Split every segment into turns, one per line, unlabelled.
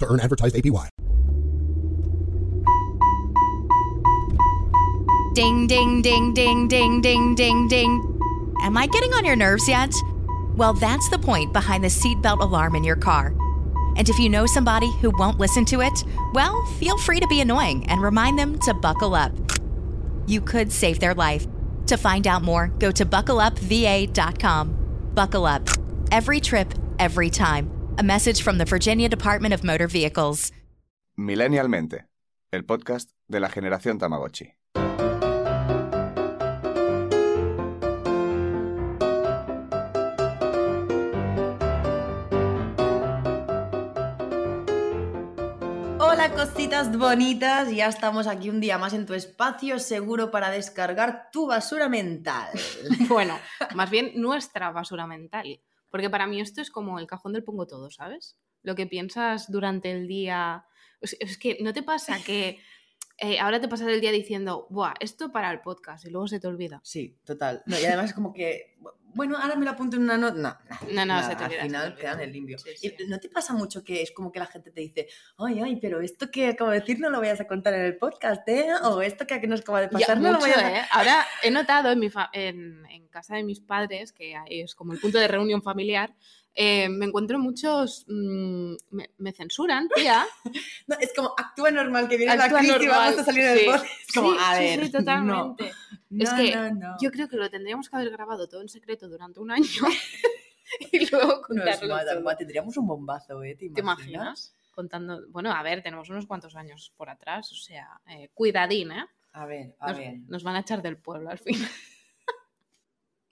to earn advertised APY.
Ding, ding, ding, ding, ding, ding, ding, ding. Am I getting on your nerves yet? Well, that's the point behind the seatbelt alarm in your car. And if you know somebody who won't listen to it, well, feel free to be annoying and remind them to buckle up. You could save their life. To find out more, go to buckleupva.com. Buckle up. Every trip, every time. A message from the Virginia Department of Motor Vehicles.
Millennialmente, el podcast de la generación Tamagotchi.
Hola cositas bonitas, ya estamos aquí un día más en tu espacio seguro para descargar tu basura mental.
Bueno, más bien nuestra basura mental. Porque para mí esto es como el cajón del pongo todo, ¿sabes? Lo que piensas durante el día. Es, es que no te pasa que eh, ahora te pasas el día diciendo, Buah, esto para el podcast y luego se te olvida.
Sí, total. No, y además es como que, bueno, ahora me lo apunto en una nota. No,
No, no,
nada,
se te olvida.
Al final
te
queda en
olvida.
el limpio.
Sí, sí.
¿No te pasa mucho que es como que la gente te dice, ay, ay, pero esto que acabo de decir no lo vayas a contar en el podcast, ¿eh? O esto que nos acaba de
Ya,
pasar no lo
mucho,
vayas a...
¿eh? Ahora he notado en, mi fa- en, en casa de mis padres, que es como el punto de reunión familiar, eh, me encuentro muchos. mm, me, me censuran, tía.
No, es como, actúa normal, que viene la
Actúa
crisis y vamos a salir del podcast. Es como,
Sí,
a ver,
sí, totalmente.
No,
Es
no,
que
no.
Yo creo que lo tendríamos que haber grabado todo en secreto durante un año y luego
No es
contarlo todo.
guau, tendríamos un bombazo, ¿eh? ¿Te
¿Te
imaginas?
imaginas? Contando. Bueno, a ver, tenemos unos cuantos años por atrás, o sea, eh, cuidadín, ¿eh?
A ver, a
Nos,
ver.
nos van a echar del pueblo al fin.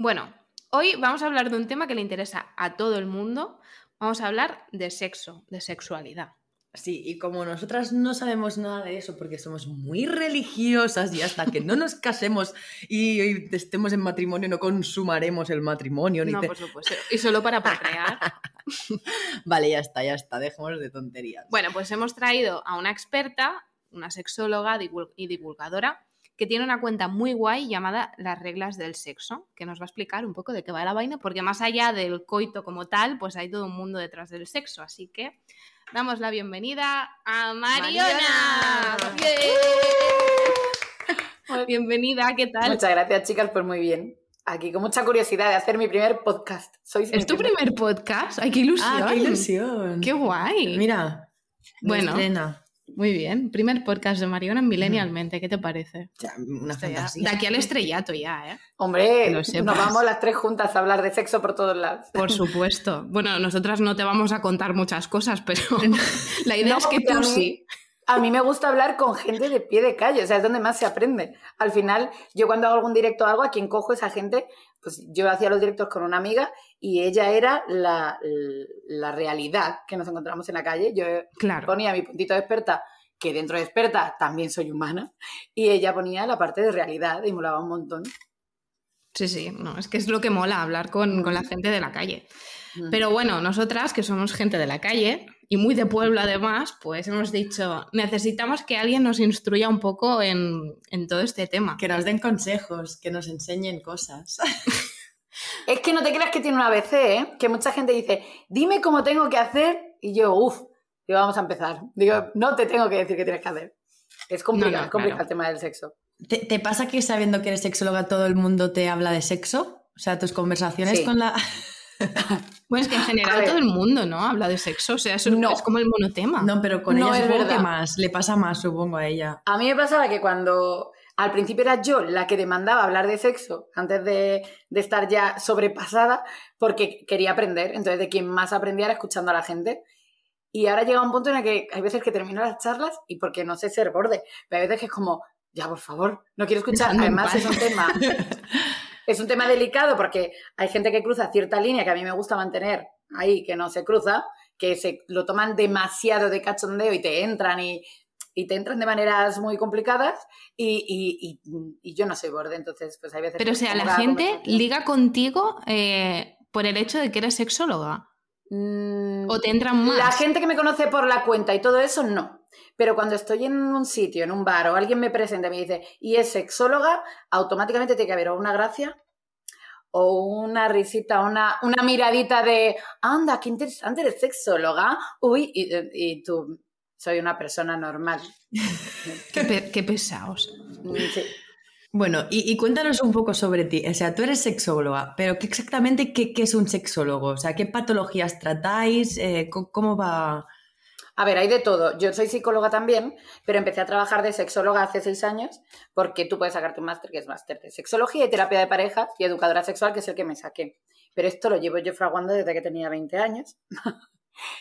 Bueno, hoy vamos a hablar de un tema que le interesa a todo el mundo. Vamos a hablar de sexo, de sexualidad.
Sí, y como nosotras no sabemos nada de eso porque somos muy religiosas y hasta que no nos casemos y, y estemos en matrimonio no consumaremos el matrimonio. Ni
No,
te-
por supuesto. Y solo para procrear.
Vale, ya está, ya está, dejemos de tonterías.
Bueno, pues hemos traído a una experta, una sexóloga y divulgadora, que tiene una cuenta muy guay llamada Las reglas del sexo, que nos va a explicar un poco de qué va la vaina, porque más allá del coito como tal, pues hay todo un mundo detrás del sexo. Así que damos la bienvenida a Mariona.
Mariona.
Bien. Bienvenida, ¿qué tal?
Muchas gracias, chicas, pues muy bien. Aquí con mucha curiosidad de hacer mi primer podcast. Sois
¿Es tu primer podcast? ¡Ay, qué ilusión!
ah, qué ilusión.
¡Qué guay!
Mira,
Bueno.
bueno,
Muy bien, primer podcast de Mariona en Millennialmente, ¿qué te parece?
una
ya-
fantasía.
de aquí al estrellato ya, ¿eh?
Hombre, nos vamos las tres juntas a hablar de sexo por todos lados.
Por supuesto. Bueno, nosotras no te vamos a contar muchas cosas, pero la idea
No,
es que
a
tú
mí-
sí.
A mí me gusta hablar con gente de pie de calle, o sea, es donde más se aprende. Al final, yo cuando hago algún directo o algo, a quien cojo esa gente, pues yo hacía los directos con una amiga y ella era la, la realidad que nos encontramos en la calle. Yo
Claro.
ponía mi puntito de experta, que dentro de experta también soy humana, y ella ponía la parte de realidad y molaba un montón.
Sí, sí, no, es que es lo que mola hablar con, con la gente de la calle. Pero bueno, nosotras, que somos gente de la calle y muy de pueblo además, pues hemos dicho, necesitamos que alguien nos instruya un poco en, en todo este tema.
Que nos den consejos, que nos enseñen cosas.
Es que no te creas que tiene una ABC, ¿eh? Que mucha gente dice, dime cómo tengo que hacer, y yo, uff, digo, vamos a empezar. Digo, no te tengo que decir qué tienes que hacer. Es complicado,
No, no,
es complicado
claro.
el tema del sexo.
¿Te, te pasa que sabiendo que eres sexóloga todo el mundo te habla de sexo? O sea, tus conversaciones
Sí.
con la...
Bueno, es que en general todo el mundo, ¿no? Habla de sexo, o sea, eso
No.
es como el monotema.
No, pero con
No,
ella
es
que
verdad.
más. Le pasa más, supongo, a ella.
A mí me pasaba que cuando al principio era yo la que demandaba hablar de sexo antes de, de estar ya sobrepasada porque quería aprender. Entonces, de quien más aprendía era escuchando a la gente. Y ahora llega un punto en el que hay veces que termino las charlas y porque no sé ser borde, pero hay veces que es como, ya por favor, no quiero escuchar. Además, es un tema. Es un tema delicado porque hay gente que cruza cierta línea que a mí me gusta mantener ahí, que no se cruza, que se lo toman demasiado de cachondeo y te entran y, y te entran de maneras muy complicadas y, y- y- yo no soy borde, entonces pues hay veces...
Pero o sea, la gente liga contigo eh, por el hecho de que eres sexóloga.
Mm,
O te entran más.
La gente que me conoce por la cuenta y todo eso, no. Pero cuando estoy en un sitio, en un bar, o alguien me presenta y me dice, y es sexóloga, automáticamente tiene que haber o una gracia, o una risita, una, una miradita de, anda, qué interesante, eres sexóloga. Uy, y, y tú, soy una persona normal.
Qué, pe- qué pesados.
Sí.
Bueno, y, y cuéntanos un poco sobre ti. O sea, tú eres sexóloga, pero ¿qué exactamente qué, qué es un sexólogo? O sea, ¿qué patologías tratáis? Eh, ¿Cómo va...?
A ver, hay de todo. Yo soy psicóloga también, pero empecé a trabajar de sexóloga hace seis años porque tú puedes sacarte un máster que es máster de sexología y terapia de pareja y educadora sexual, que es el que me saqué. Pero esto lo llevo yo fraguando desde que tenía 20 años,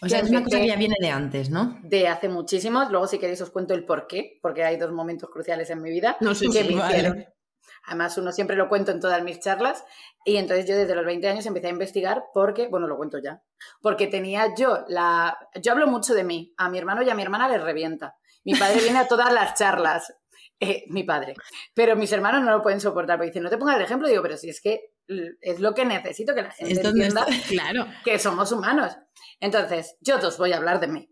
O sea, es una cosa que ya viene de antes, ¿no?
de hace muchísimos. Luego, si queréis, os cuento el por qué, porque hay dos momentos cruciales en mi vida
No sé
que
si
me
vale.
hicieron. Además, uno siempre lo cuento en todas mis charlas. Y entonces yo desde los 20 años empecé a investigar porque, bueno, lo cuento ya, porque tenía yo la... Yo hablo mucho de mí. A mi hermano y a mi hermana les revienta. Mi padre viene a todas las charlas. eh, mi padre. Pero mis hermanos no lo pueden soportar porque dicen, no te pongas el ejemplo. Digo, pero si es que es lo que necesito que la gente entienda
está-
Claro.
que somos humanos. Entonces, yo os voy a hablar de mí.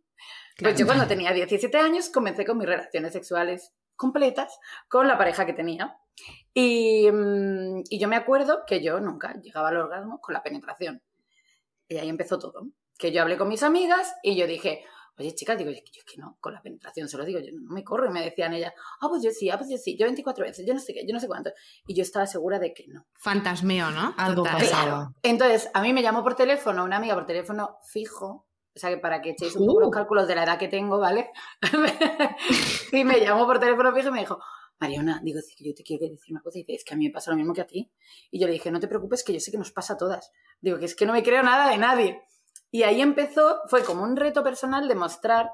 Pues yo cuando tenía 17 años comencé con mis relaciones sexuales completas con la pareja que tenía. Y, mm, y yo me acuerdo que yo nunca llegaba al orgasmo con la penetración. Y ahí empezó todo. Que yo hablé con mis amigas y yo dije, oye chicas, digo, yo es que yo es que no, con la penetración solo digo, yo no me corro. Y me decían ellas, ah, pues yo sí, ah, pues yo sí, yo 24 veces, yo no sé qué, yo no sé cuánto. Y yo estaba segura de que no.
Fantasmeo, ¿no?
Algo
Total.
pasaba.
Entonces, a mí me llamó por teléfono una amiga por teléfono fijo, o sea, que para que echéis un poco
Uh.
los cálculos de la edad que tengo, ¿vale? y me llamó por teléfono fijo y me dijo, Mariona, digo, es que yo te quiero decir una cosa. Y dice, es que a mí me pasa lo mismo que a ti. Y yo le dije, no te preocupes, que yo sé que nos pasa a todas. Digo, que es que no me creo nada de nadie. Y ahí empezó, fue como un reto personal demostrar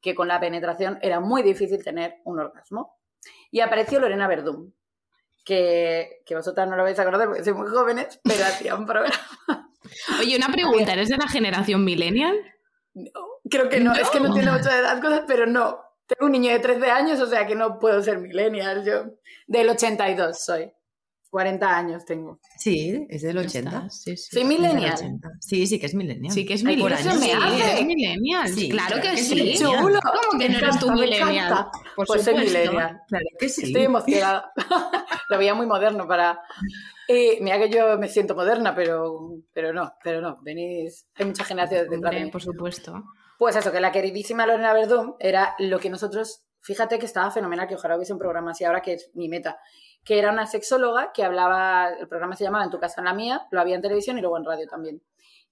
que con la penetración era muy difícil tener un orgasmo. Y apareció Lorena Verdún, que, que vosotras no lo vais a conocer porque sois muy jóvenes, pero hacía un programa.
Oye, una pregunta, ¿eres de la generación millennial?
No, creo que no, es que no tiene mucho de las cosas, pero no. Tengo un niño de 13 años, o sea que no puedo ser millennial. Yo del 82 soy. 40 años tengo.
Sí, es del
Ya
80.
está, sí, sí.
Soy
Es
millennial.
80. Sí, sí que es millennial.
Sí, que es
Ay, por
millennial.
eso me
sí,
hace.
eres millennial.
Sí,
claro que
que
sí.
Chulo.
¿Cómo que no eres tú millennial? Por
pues soy
supuesto.
millennial.
Claro que sí.
Estoy emocionada. Lo veía muy moderno para... Eh, mira que yo me siento moderna, pero, pero no, pero no. Venís... Hay muchas generaciones detrás de mí.
por supuesto.
Pues eso, que la queridísima Lorena Verdún era lo que nosotros, fíjate que estaba fenomenal, que ojalá hubiese un programa así ahora, que es mi meta, que era una sexóloga que hablaba, el programa se llamaba En tu casa, en la mía, lo había en televisión y luego en radio también.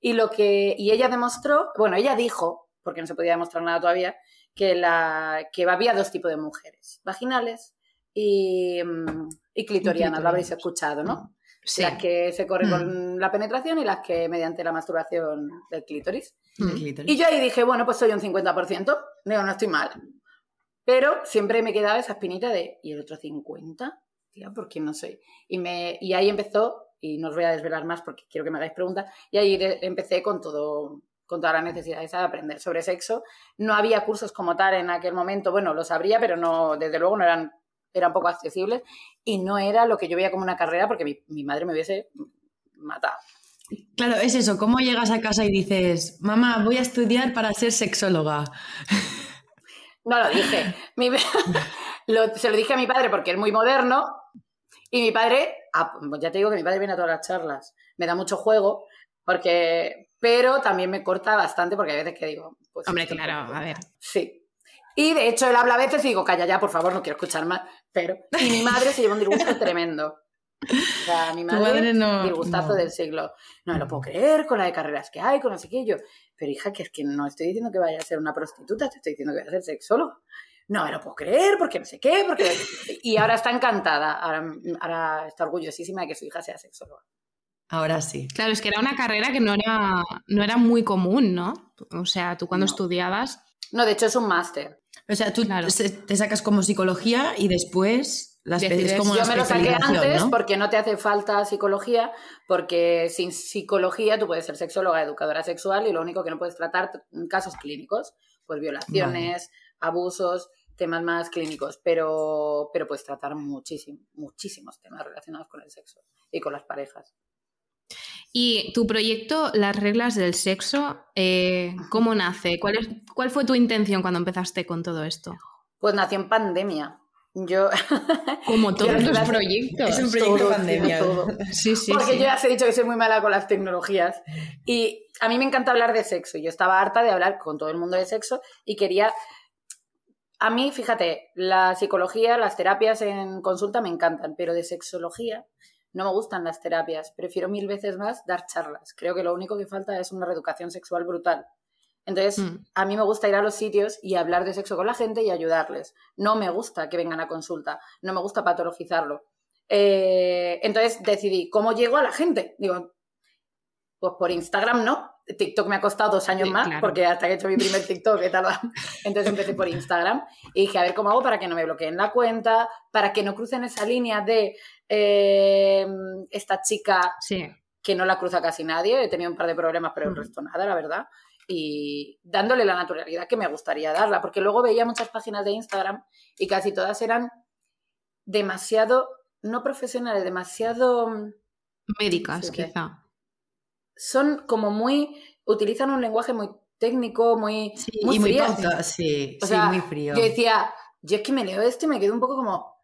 Y, lo que, y ella demostró, bueno, ella dijo, porque no se podía demostrar nada todavía, que, la, que había dos tipos de mujeres, vaginales y, mm, y clitorianas, lo habréis escuchado, ¿no?
Sí.
Las que se corren
Mm.
con la penetración y las que mediante la masturbación del clítoris.
Mm.
clítoris.
Y yo ahí dije, bueno, pues soy un 50%. Digo, no estoy mal. Pero siempre me quedaba esa espinita de, ¿y el otro 50%? Tía, ¿por qué no soy? Y, me, y ahí empezó, y no os voy a desvelar más porque quiero que me hagáis preguntas, y ahí de- empecé con todo con toda la necesidad esa de aprender sobre sexo. No había cursos como tal en aquel momento, bueno, los habría, pero no, desde luego no eran, eran poco accesibles y no era lo que yo veía como una carrera porque mi, mi madre me hubiese matado.
Claro, es eso. ¿Cómo llegas a casa y dices, mamá, voy a estudiar para ser sexóloga?
No lo dije. Mi- lo- se lo dije a mi padre porque es muy moderno. Y mi padre, ah, pues ya te digo que mi padre viene a todas las charlas. Me da mucho juego, porque. Pero también me corta bastante porque hay veces que digo. Pues,
Hombre, claro,
tampoco.
a ver.
Sí. Y de hecho él habla a veces y digo, calla ya, por favor, no quiero escuchar más. Pero. Y mi madre se lleva un disgusto tremendo. O sea, mi madre,
madre no-
disgustazo
no.
del siglo. No me lo puedo creer con la de carreras que hay, con no sé qué. Yo, pero hija, que es que no estoy diciendo que vaya a ser una prostituta, te estoy diciendo que vaya a ser sexólogo. No me lo puedo creer, porque no sé qué, porque... Y ahora está encantada, ahora, ahora está orgullosísima de que su hija sea sexóloga.
Ahora sí.
Claro, es que era una carrera que no era, no era muy común, ¿no? O sea, tú cuando
No.
estudiabas.
No, de hecho es un máster.
O sea, tú
Claro.
te sacas como psicología y después Las
Decides-
es como
Yo me lo saqué antes
¿no?
porque no te hace falta psicología, porque sin psicología tú puedes ser sexóloga, educadora sexual y lo único que no puedes tratar casos clínicos, pues violaciones, abusos, temas más clínicos, pero, pero puedes tratar muchísimo, muchísimos temas relacionados con el sexo y con las parejas.
Y tu proyecto, Las reglas del sexo, eh, ¿cómo nace? ¿Cuál, es, ¿Cuál fue tu intención cuando empezaste con todo esto?
Pues nació en pandemia. Yo,
Como todos los proyectos.
Es un proyecto
Todo,
pandemia.
todo.
Sí, sí,
Porque
sí.
yo ya os he dicho que soy muy mala con las tecnologías. Y a mí me encanta hablar de sexo. Yo estaba harta de hablar con todo el mundo de sexo y quería. A mí, fíjate, la psicología, las terapias en consulta me encantan, pero de sexología no me gustan las terapias. Prefiero mil veces más dar charlas. Creo que lo único que falta es una reeducación sexual brutal. Entonces,
Mm.
a mí me gusta ir a los sitios y hablar de sexo con la gente y ayudarles. No me gusta que vengan a consulta, no me gusta patologizarlo. Eh, entonces decidí, ¿cómo llego a la gente? Digo, pues por Instagram no. TikTok me ha costado dos años
Sí,
más,
claro.
porque hasta que he hecho mi primer TikTok he tardado. Entonces empecé por Instagram y dije, a ver cómo hago para que no me bloqueen la cuenta, para que no crucen esa línea de eh, esta chica
Sí.
que no la cruza casi nadie. He tenido un par de problemas, pero el
Mm.
resto nada, la verdad. Y dándole la naturalidad que me gustaría darla, porque luego veía muchas páginas de Instagram y casi todas eran demasiado, no profesionales, demasiado... mm,
Médicas,
sí.
quizá.
Son como muy... utilizan un lenguaje muy técnico, muy,
Sí,
muy
y muy pauta, sí,
O
sí,
sea,
muy frío.
Yo decía, yo es que me leo esto y me quedo un poco como,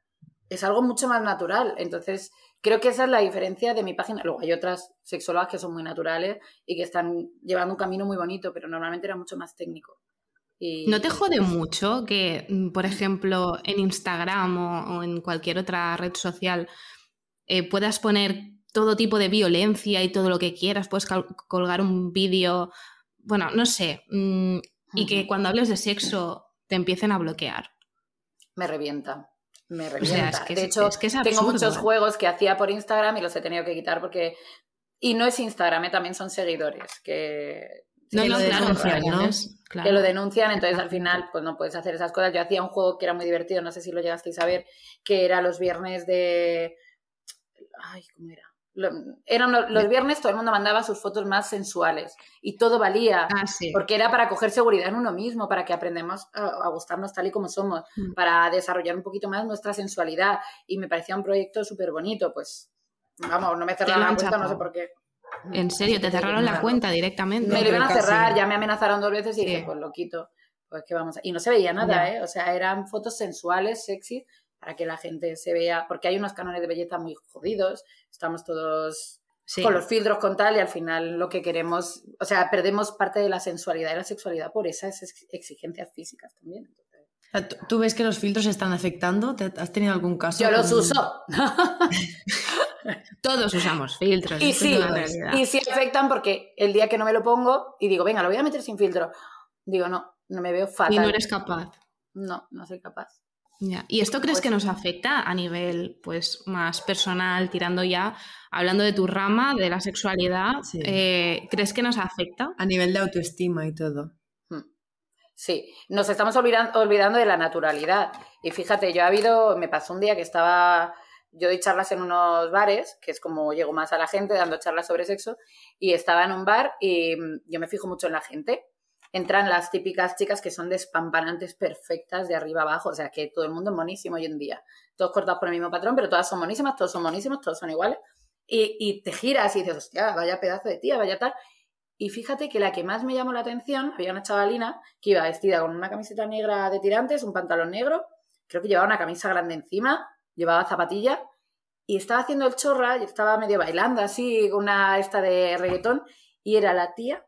es algo mucho más natural. Entonces, creo que esa es la diferencia de mi página. Luego hay otras sexólogas que son muy naturales y que están llevando un camino muy bonito, pero normalmente era mucho más técnico. Y...
¿No te jode mucho que, mm, por ejemplo, en Instagram o, o en cualquier otra red social eh, puedas poner todo tipo de violencia y todo lo que quieras? Puedes colgar un vídeo, bueno, no sé, mm, y que cuando hables de sexo te empiecen a bloquear.
Me revienta. Me
O
revienta.
sea, es que
de
es-
hecho,
es que es
tengo muchos
¿eh?
juegos que hacía por Instagram y los he tenido que quitar porque... Y no es Instagram, ¿eh? también son seguidores que...
No,
Que
no,
lo denuncian, ¿no?
claro.
que lo denuncian, entonces al final pues no puedes hacer esas cosas. Yo hacía un juego que era muy divertido, no sé si lo llegasteis a ver, que era los viernes de... Ay, ¿cómo era? Lo- Eran lo- los viernes todo el mundo mandaba sus fotos más sensuales y todo valía.
Ah, sí.
Porque era para coger seguridad en uno mismo, para que aprendamos a, a gustarnos tal y como somos,
Mm.
para desarrollar un poquito más nuestra sensualidad. Y me parecía un proyecto súper bonito, pues vamos, no me cerraron la cuenta, no sé por qué.
En serio, te cerraron la cuenta directamente.
Me lo iban a cerrar, ya me amenazaron dos veces y
Sí.
dije, pues lo quito. Pues que vamos a... Y no se veía nada,
Ya.
¿eh? O sea, eran fotos sensuales, sexy, para que la gente se vea, porque hay unos cánones de belleza muy jodidos, estamos todos
Sí.
con los filtros, con tal, y al final lo que queremos, o sea, perdemos parte de la sensualidad y la sexualidad por esas ex- exigencias físicas también. Entonces,
¿tú- ¿Tú ves que los filtros están afectando? ¿Te- ¿Has tenido algún caso?
Yo los uso.
Todos usamos filtros.
y sí, y sí afectan porque el día que no me lo pongo y digo, venga, lo voy a meter sin filtro, digo, no, no me veo fatal.
Y no eres capaz.
No, no soy capaz.
Ya. ¿Y esto crees
Pues-
que nos afecta a nivel pues más personal, tirando ya, hablando de tu rama, de la sexualidad?
Sí.
eh, ¿Crees que nos afecta?
A nivel de autoestima y todo.
Sí, nos estamos olvidan- olvidando de la naturalidad. Y fíjate, yo ha habido, me pasó un día que estaba, yo doy charlas en unos bares, que es como llego más a la gente dando charlas sobre sexo, y estaba en un bar y mm, yo me fijo mucho en la gente. Entran las típicas chicas que son despampanantes perfectas de arriba abajo, o sea que todo el mundo es monísimo hoy en día. Todos cortados por el mismo patrón, pero todas son monísimas, todos son monísimos, todos son iguales. Y, y te giras y dices, hostia, vaya pedazo de tía, vaya tal. Y fíjate que la que más me llamó la atención había una chavalina que iba vestida con una camiseta negra de tirantes, un pantalón negro, creo que llevaba una camisa grande encima, llevaba zapatilla y estaba haciendo el chorra y estaba medio bailando así, una esta de reggaetón y era la tía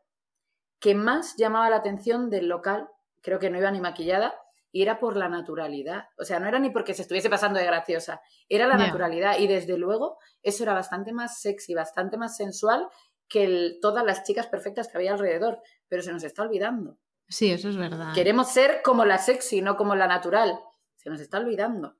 que más llamaba la atención del local, creo que no iba ni maquillada y era por la naturalidad, o sea, no era ni porque se estuviese pasando de graciosa, era la naturalidad y desde luego eso era bastante más sexy, bastante más sensual que el- todas las chicas perfectas que había alrededor, pero se nos está olvidando.
Sí, eso es verdad.
Queremos ser como la sexy, no como la natural. Se nos está olvidando.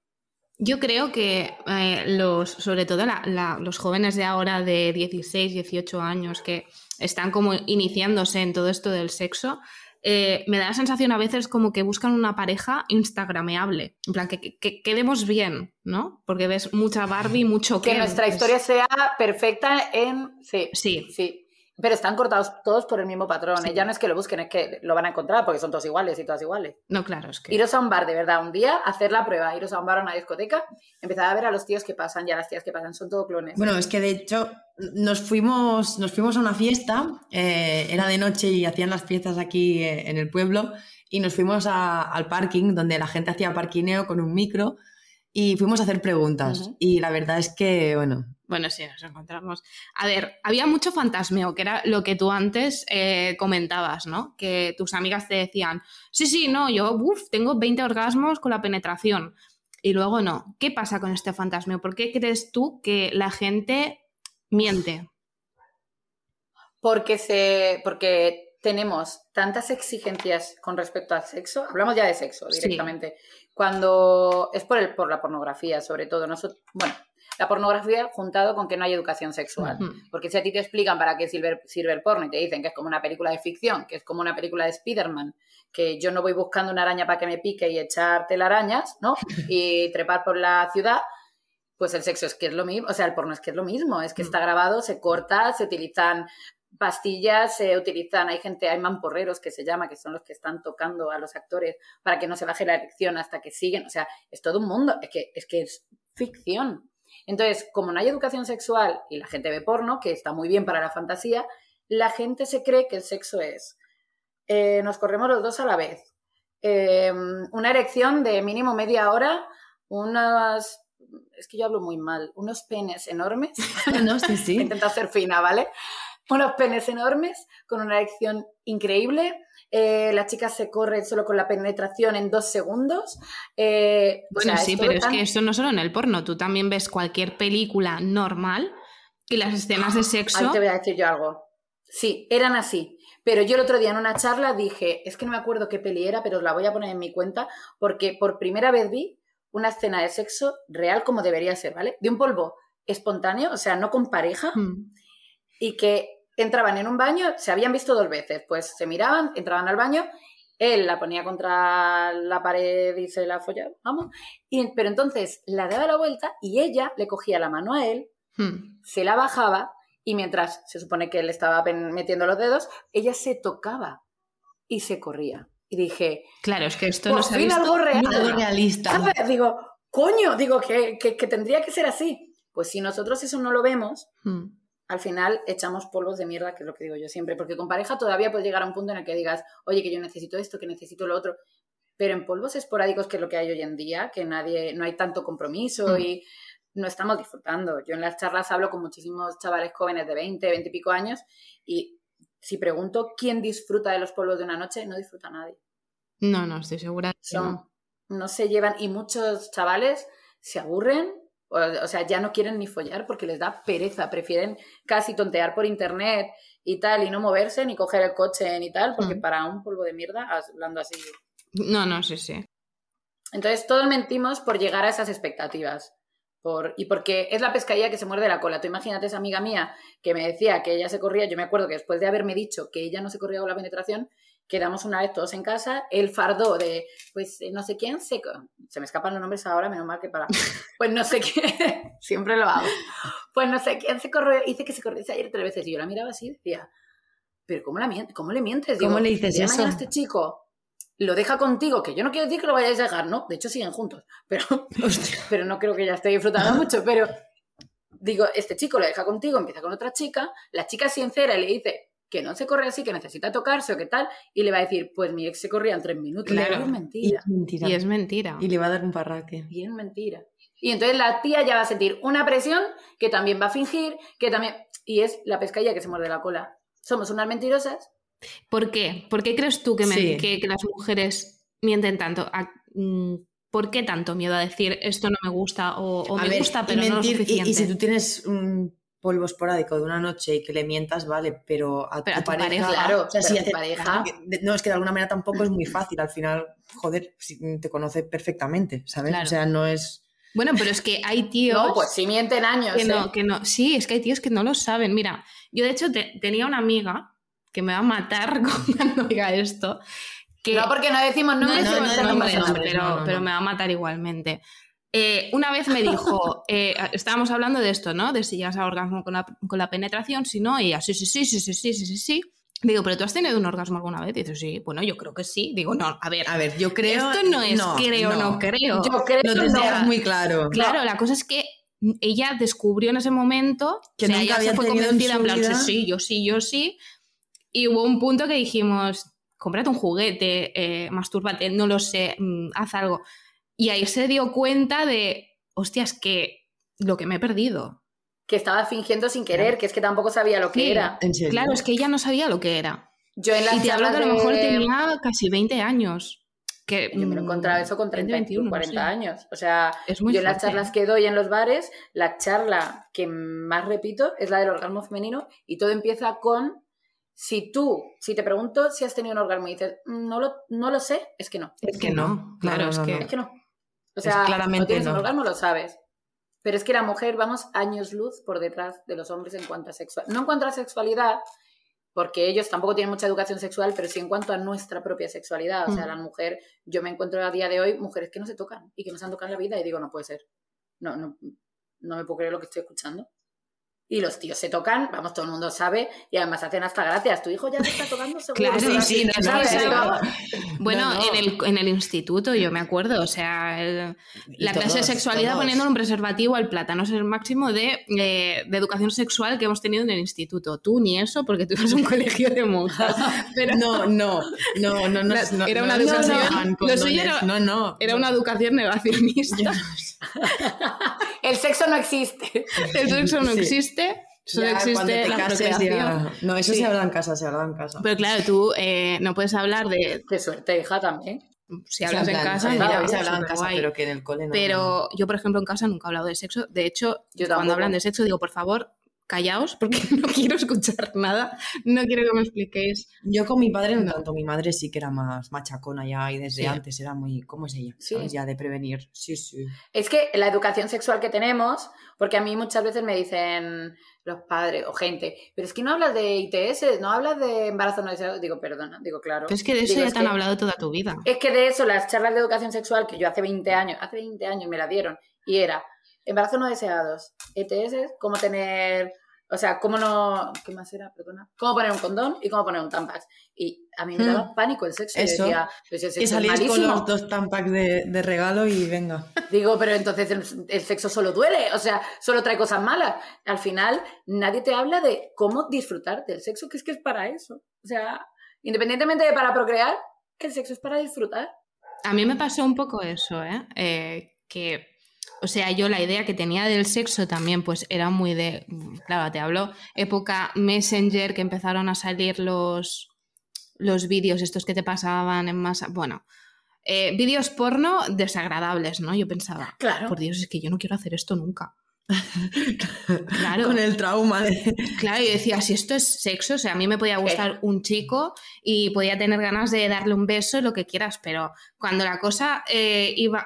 Yo creo que eh, los, sobre todo la- la- los jóvenes de ahora de 16, 18 años que están como iniciándose en todo esto del sexo, eh, me da la sensación a veces como que buscan una pareja instagrameable. En plan, que, que- que quedemos bien, ¿no? Porque ves mucha Barbie, mucho
Que
Ken,
nuestra
pues-
historia sea perfecta en... Sí,
Sí,
sí. Pero están cortados todos por el mismo patrón.
Sí.
¿eh? Ya no es que lo busquen, es que lo van a encontrar porque son todos iguales y todas iguales.
no, claro, es que...
Iros a un bar, de verdad, un día, hacer la prueba, iros a un bar a una discoteca, empezar a ver a los tíos que pasan y a las tías que pasan, son todo clones.
Bueno, es que de hecho nos fuimos, nos fuimos a una fiesta, eh, era de noche y hacían las fiestas aquí eh, en el pueblo y nos fuimos a- al parking donde la gente hacía parquineo con un micro y fuimos a hacer preguntas. Y la verdad es que, bueno,
Bueno, sí, nos encontramos. A ver, había mucho fantasmeo, que era lo que tú antes eh, comentabas, ¿no? Que tus amigas te decían, sí, sí, no, yo uf, tengo 20 orgasmos con la penetración. Y luego no. ¿Qué pasa con este fantasmeo? ¿Por qué crees tú que la gente miente?
Porque, se, porque tenemos tantas exigencias con respecto al sexo, hablamos ya de sexo
Sí.
Cuando es por, el, por la pornografía, sobre todo. Noso- bueno, la pornografía juntado con que no hay educación sexual. Porque si a ti te explican para qué sirve, sirve el porno y te dicen que es como una película de ficción, que es como una película de Spider-Man, que yo no voy buscando una araña para que me pique y echar telarañas, ¿no? Y trepar por la ciudad, pues el sexo es que es lo mismo, o sea, el porno es que es lo mismo, es que está grabado, se corta, se utilizan pastillas, se utilizan, hay gente, hay mamporreros que se llama, que son los que están tocando a los actores para que no se baje la erección hasta que siguen, o sea, es todo un mundo, es que es, que es ficción. Entonces, como no hay educación sexual y la gente ve porno, que está muy bien para la fantasía, la gente se cree que el sexo es, eh, nos corremos los dos a la vez, eh, una erección de mínimo media hora, unas, es que yo hablo muy mal, unos penes enormes,
no, sí, sí.
intenta ser fina, ¿vale? Unos penes enormes con una erección increíble. eh, la chica se corre solo con la penetración en dos segundos. eh, o
Bueno,
sea,
sí,
todo
pero es
tan-
que esto no solo en el porno, tú también ves cualquier película normal y las escenas de
Ahí
sexo...
te voy a decir yo algo. Sí, eran así. Pero yo el otro día en una charla dije, es que no me acuerdo qué peli era, pero os la voy a poner en mi cuenta, porque por primera vez vi una escena de sexo real como debería ser, ¿vale? De un polvo espontáneo, o sea, no con pareja,
Mm.
Y que entraban en un baño, se habían visto dos veces, pues se miraban, entraban al baño, él la ponía contra la pared y se la follaba, vamos, y, pero entonces la daba la vuelta y ella le cogía la mano a él,
Mm.
se la bajaba y mientras se supone que él estaba metiendo los dedos, ella se tocaba y se corría. Y dije,
Claro, es que esto no se ha
fin
visto...
algo real.
Algo realista.
¿Sabes? Digo, coño, digo que, que- que tendría que ser así. Pues si nosotros eso no lo vemos,
Mm.
Al final echamos polvos de mierda, que es lo que digo yo siempre, porque con pareja todavía puedes llegar a un punto en el que digas, oye, que yo necesito esto, que necesito lo otro, pero en polvos esporádicos, que es lo que hay hoy en día, que nadie, no hay tanto compromiso
Mm.
y no estamos disfrutando. Yo en las charlas hablo con muchísimos chavales jóvenes de 20, 20 y pico años y si pregunto quién disfruta de los polvos de una noche, no disfruta nadie.
No, no, estoy segura. que
Son,
no.
no se llevan y muchos chavales se aburren, o, o sea, ya no quieren ni follar porque les da pereza, prefieren casi tontear por internet y tal y no moverse ni coger el coche ni tal, porque
Mm.
para un polvo de mierda, hablando así.
No, no, sí, sí.
Entonces todos mentimos por llegar a esas expectativas. Por, y porque es la pescadilla que se muerde la cola. Tú imagínate esa amiga mía que me decía que ella se corría, yo me acuerdo que después de haberme dicho que ella no se corría con la penetración, quedamos una vez todos en casa, el fardo de, pues eh, no sé quién se... Se me escapan los nombres ahora, menos mal que para... Pues no sé quién, siempre lo hago. Pues no sé quién se corrió, hice que se corriese ayer tres veces y yo la miraba así y decía, pero ¿cómo, la mien- cómo le mientes?
¿Cómo le dices eso?
mañana este chico lo deja contigo, que yo no quiero decir que lo vayáis a dejar, ¿no? De hecho siguen juntos, pero, pero no creo que ya esté disfrutando mucho, pero digo, este chico lo deja contigo, empieza con otra chica, la chica es sincera y le dice que no se corre así, que necesita tocarse o qué tal, y le va a decir, pues mi ex se corría en tres minutos.
Claro.
Y es
Y
mentira,
es mentira.
Y es mentira.
Y le va a dar un parraque.
y es mentira. Y entonces la tía ya va a sentir una presión que también va a fingir, que también... Y es la pescadilla que se muerde la cola. Somos unas mentirosas
¿Por qué? ¿Por qué crees tú que, me-
Sí.
que, que las mujeres mienten tanto? A- mm, ¿Por qué tanto miedo a decir esto no me gusta o, me
ver,
gusta pero no lo
mentir- y-
suficiente?
Y, si tú tienes un polvo esporádico de una noche y que le mientas, vale, pero a
Pero
tu
a tu
pareja,
pareja,
claro,
o sea, si hace-
pareja.
No, es que de alguna manera tampoco es muy fácil. Al final, joder, si te conoce perfectamente, ¿sabes?
Claro.
O sea, no es.
Bueno, pero es que hay tíos
No, pues sí mienten años.
que
¿eh?
no, que no. Sí, es que hay tíos que no lo saben. Mira, yo de hecho te- tenía una amiga que me va a matar cuando diga esto. Que
No, porque no decimos
no
nombres.
no,
pero, pero me va a matar igualmente. Eh, una vez me dijo, eh, estábamos hablando de esto, ¿no? De si llegas al orgasmo con la, con la penetración, si no, y ella, sí, sí, sí, sí, sí, sí, sí, sí, sí. Digo, ¿pero tú has tenido un orgasmo alguna vez? Y dice, sí, bueno, yo creo que sí. Digo, no, a ver,
A ver, yo creo.
esto no es creo, no, creo.
Yo creo que
tendrías
no.
muy claro.
Claro, la cosa es que ella descubrió en ese momento
Que
o sea,
nunca
ella
había
se fue
tenido en
convencida en,
su
plan, sí, sí, yo sí, yo sí. Y hubo un punto que dijimos, cómprate un juguete, eh, mastúrbate, no lo sé, mm, haz algo. Y ahí se dio cuenta de, hostias, que lo que me he perdido.
Que estaba fingiendo sin querer, que es que tampoco sabía lo que
Sí.
era.
En serio.
Claro, es que ella no sabía lo que era.
Yo en las
Y te hablo que a lo mejor
de-
tenía casi 20 años. Que,
Yo me lo he
mm,
encontrado eso con 30,
21, no
40
sé.
años. O sea,
Es muy
yo en las charlas que doy en los bares, la charla que más repito es la del orgasmo femenino y todo empieza con si tú, si te pregunto si has tenido un orgasmo y dices, "Mm, no lo, no lo sé, es que no.
Es que no, claro,
no,
es
no,
que...
no.
Es que no. O sea,
claramente
no tienes un orgasmo, lo sabes. Pero es que la mujer, vamos años luz por detrás de los hombres en cuanto a sexual. No en cuanto a sexualidad, porque ellos tampoco tienen mucha educación sexual, pero sí en cuanto a nuestra propia sexualidad. O sea,
Mm.
la mujer, yo me encuentro a día de hoy mujeres que no se tocan y que no se han tocado en la vida y digo, no puede ser. No, no, no me puedo creer lo que estoy escuchando. Y los tíos se tocan, vamos, todo el mundo sabe, y además hacen hasta gracias. Tu hijo ya te está tocando seguro.
Claro,
Sí, sí, no, no, no.
Bueno,
No, no.
En, el, en el instituto, yo me acuerdo, o sea, el- la clase de sexualidad
todos.
poniendo un preservativo al plátano es el máximo de, eh, de educación sexual que hemos tenido en el instituto. Tú ni eso, porque tú a un colegio de monjas. Pero
No, no, no, no, no.
Era
no,
una
no,
educación-
no, no.
era una educación negacionista.
El sexo no existe.
El sexo no
Sí.
existe, solo
Ya cuando
existe
te
la
cases
procreación.
No, eso
Sí.
se habla en casa, se habla en casa.
Pero claro, tú eh, no puedes hablar de...
Qué suerte, hija, también.
Si hablas en casa,
se habla- habla en casa, pero que en el cole no.
Pero yo, por ejemplo, en casa nunca he hablado de sexo. De hecho,
Yo
cuando hablan de sexo, digo, por favor, callaos, porque no quiero escuchar nada. No quiero que me expliquéis.
Yo con mi padre no tanto, mi madre sí que era más machacona ya y desde
Sí.
antes era muy, ¿cómo es ella?
Sí.
¿Sabes? Ya de prevenir. Sí, sí.
Es que la educación sexual que tenemos, porque a mí muchas veces me dicen los padres o gente, pero es que no hablas de ITS, no hablas de embarazo no deseado. Digo, perdona, digo, claro.
Pero es que de eso
Digo,
ya
es
te han
que-
hablado toda tu vida.
Es que de eso, las charlas de educación sexual que yo hace 20 años, hace 20 años me la dieron, y era embarazo no deseados, ETS, cómo tener, o sea, cómo no, ¿qué más era? Perdona. Cómo poner un condón y cómo poner un tampax. Y a mí me
Hmm.
daba pánico el sexo.
Eso.
Yo decía, pues el sexo es
salíais con
malísimo.
los dos tampacs de, de regalo y venga.
Digo, pero entonces el, el sexo solo duele, o sea, solo trae cosas malas. Al final, nadie te habla de cómo disfrutar del sexo, que es que es para eso. O sea, independientemente de para procrear, el sexo es para disfrutar.
A mí me pasó un poco eso, ¿eh? Eh, que, o sea, yo la idea que tenía del sexo también, pues era muy de, claro, te hablo, época Messenger, que empezaron a salir los, los vídeos estos que te pasaban en masa, bueno, eh, vídeos porno desagradables, ¿no? Yo pensaba,
Claro.
por Dios, es que yo no quiero hacer esto nunca. Claro.
Con el trauma de.
Claro, y decía, si esto es sexo, o sea, a mí me podía gustar un chico y podía tener ganas de darle un beso, lo que quieras, pero cuando la cosa eh, iba,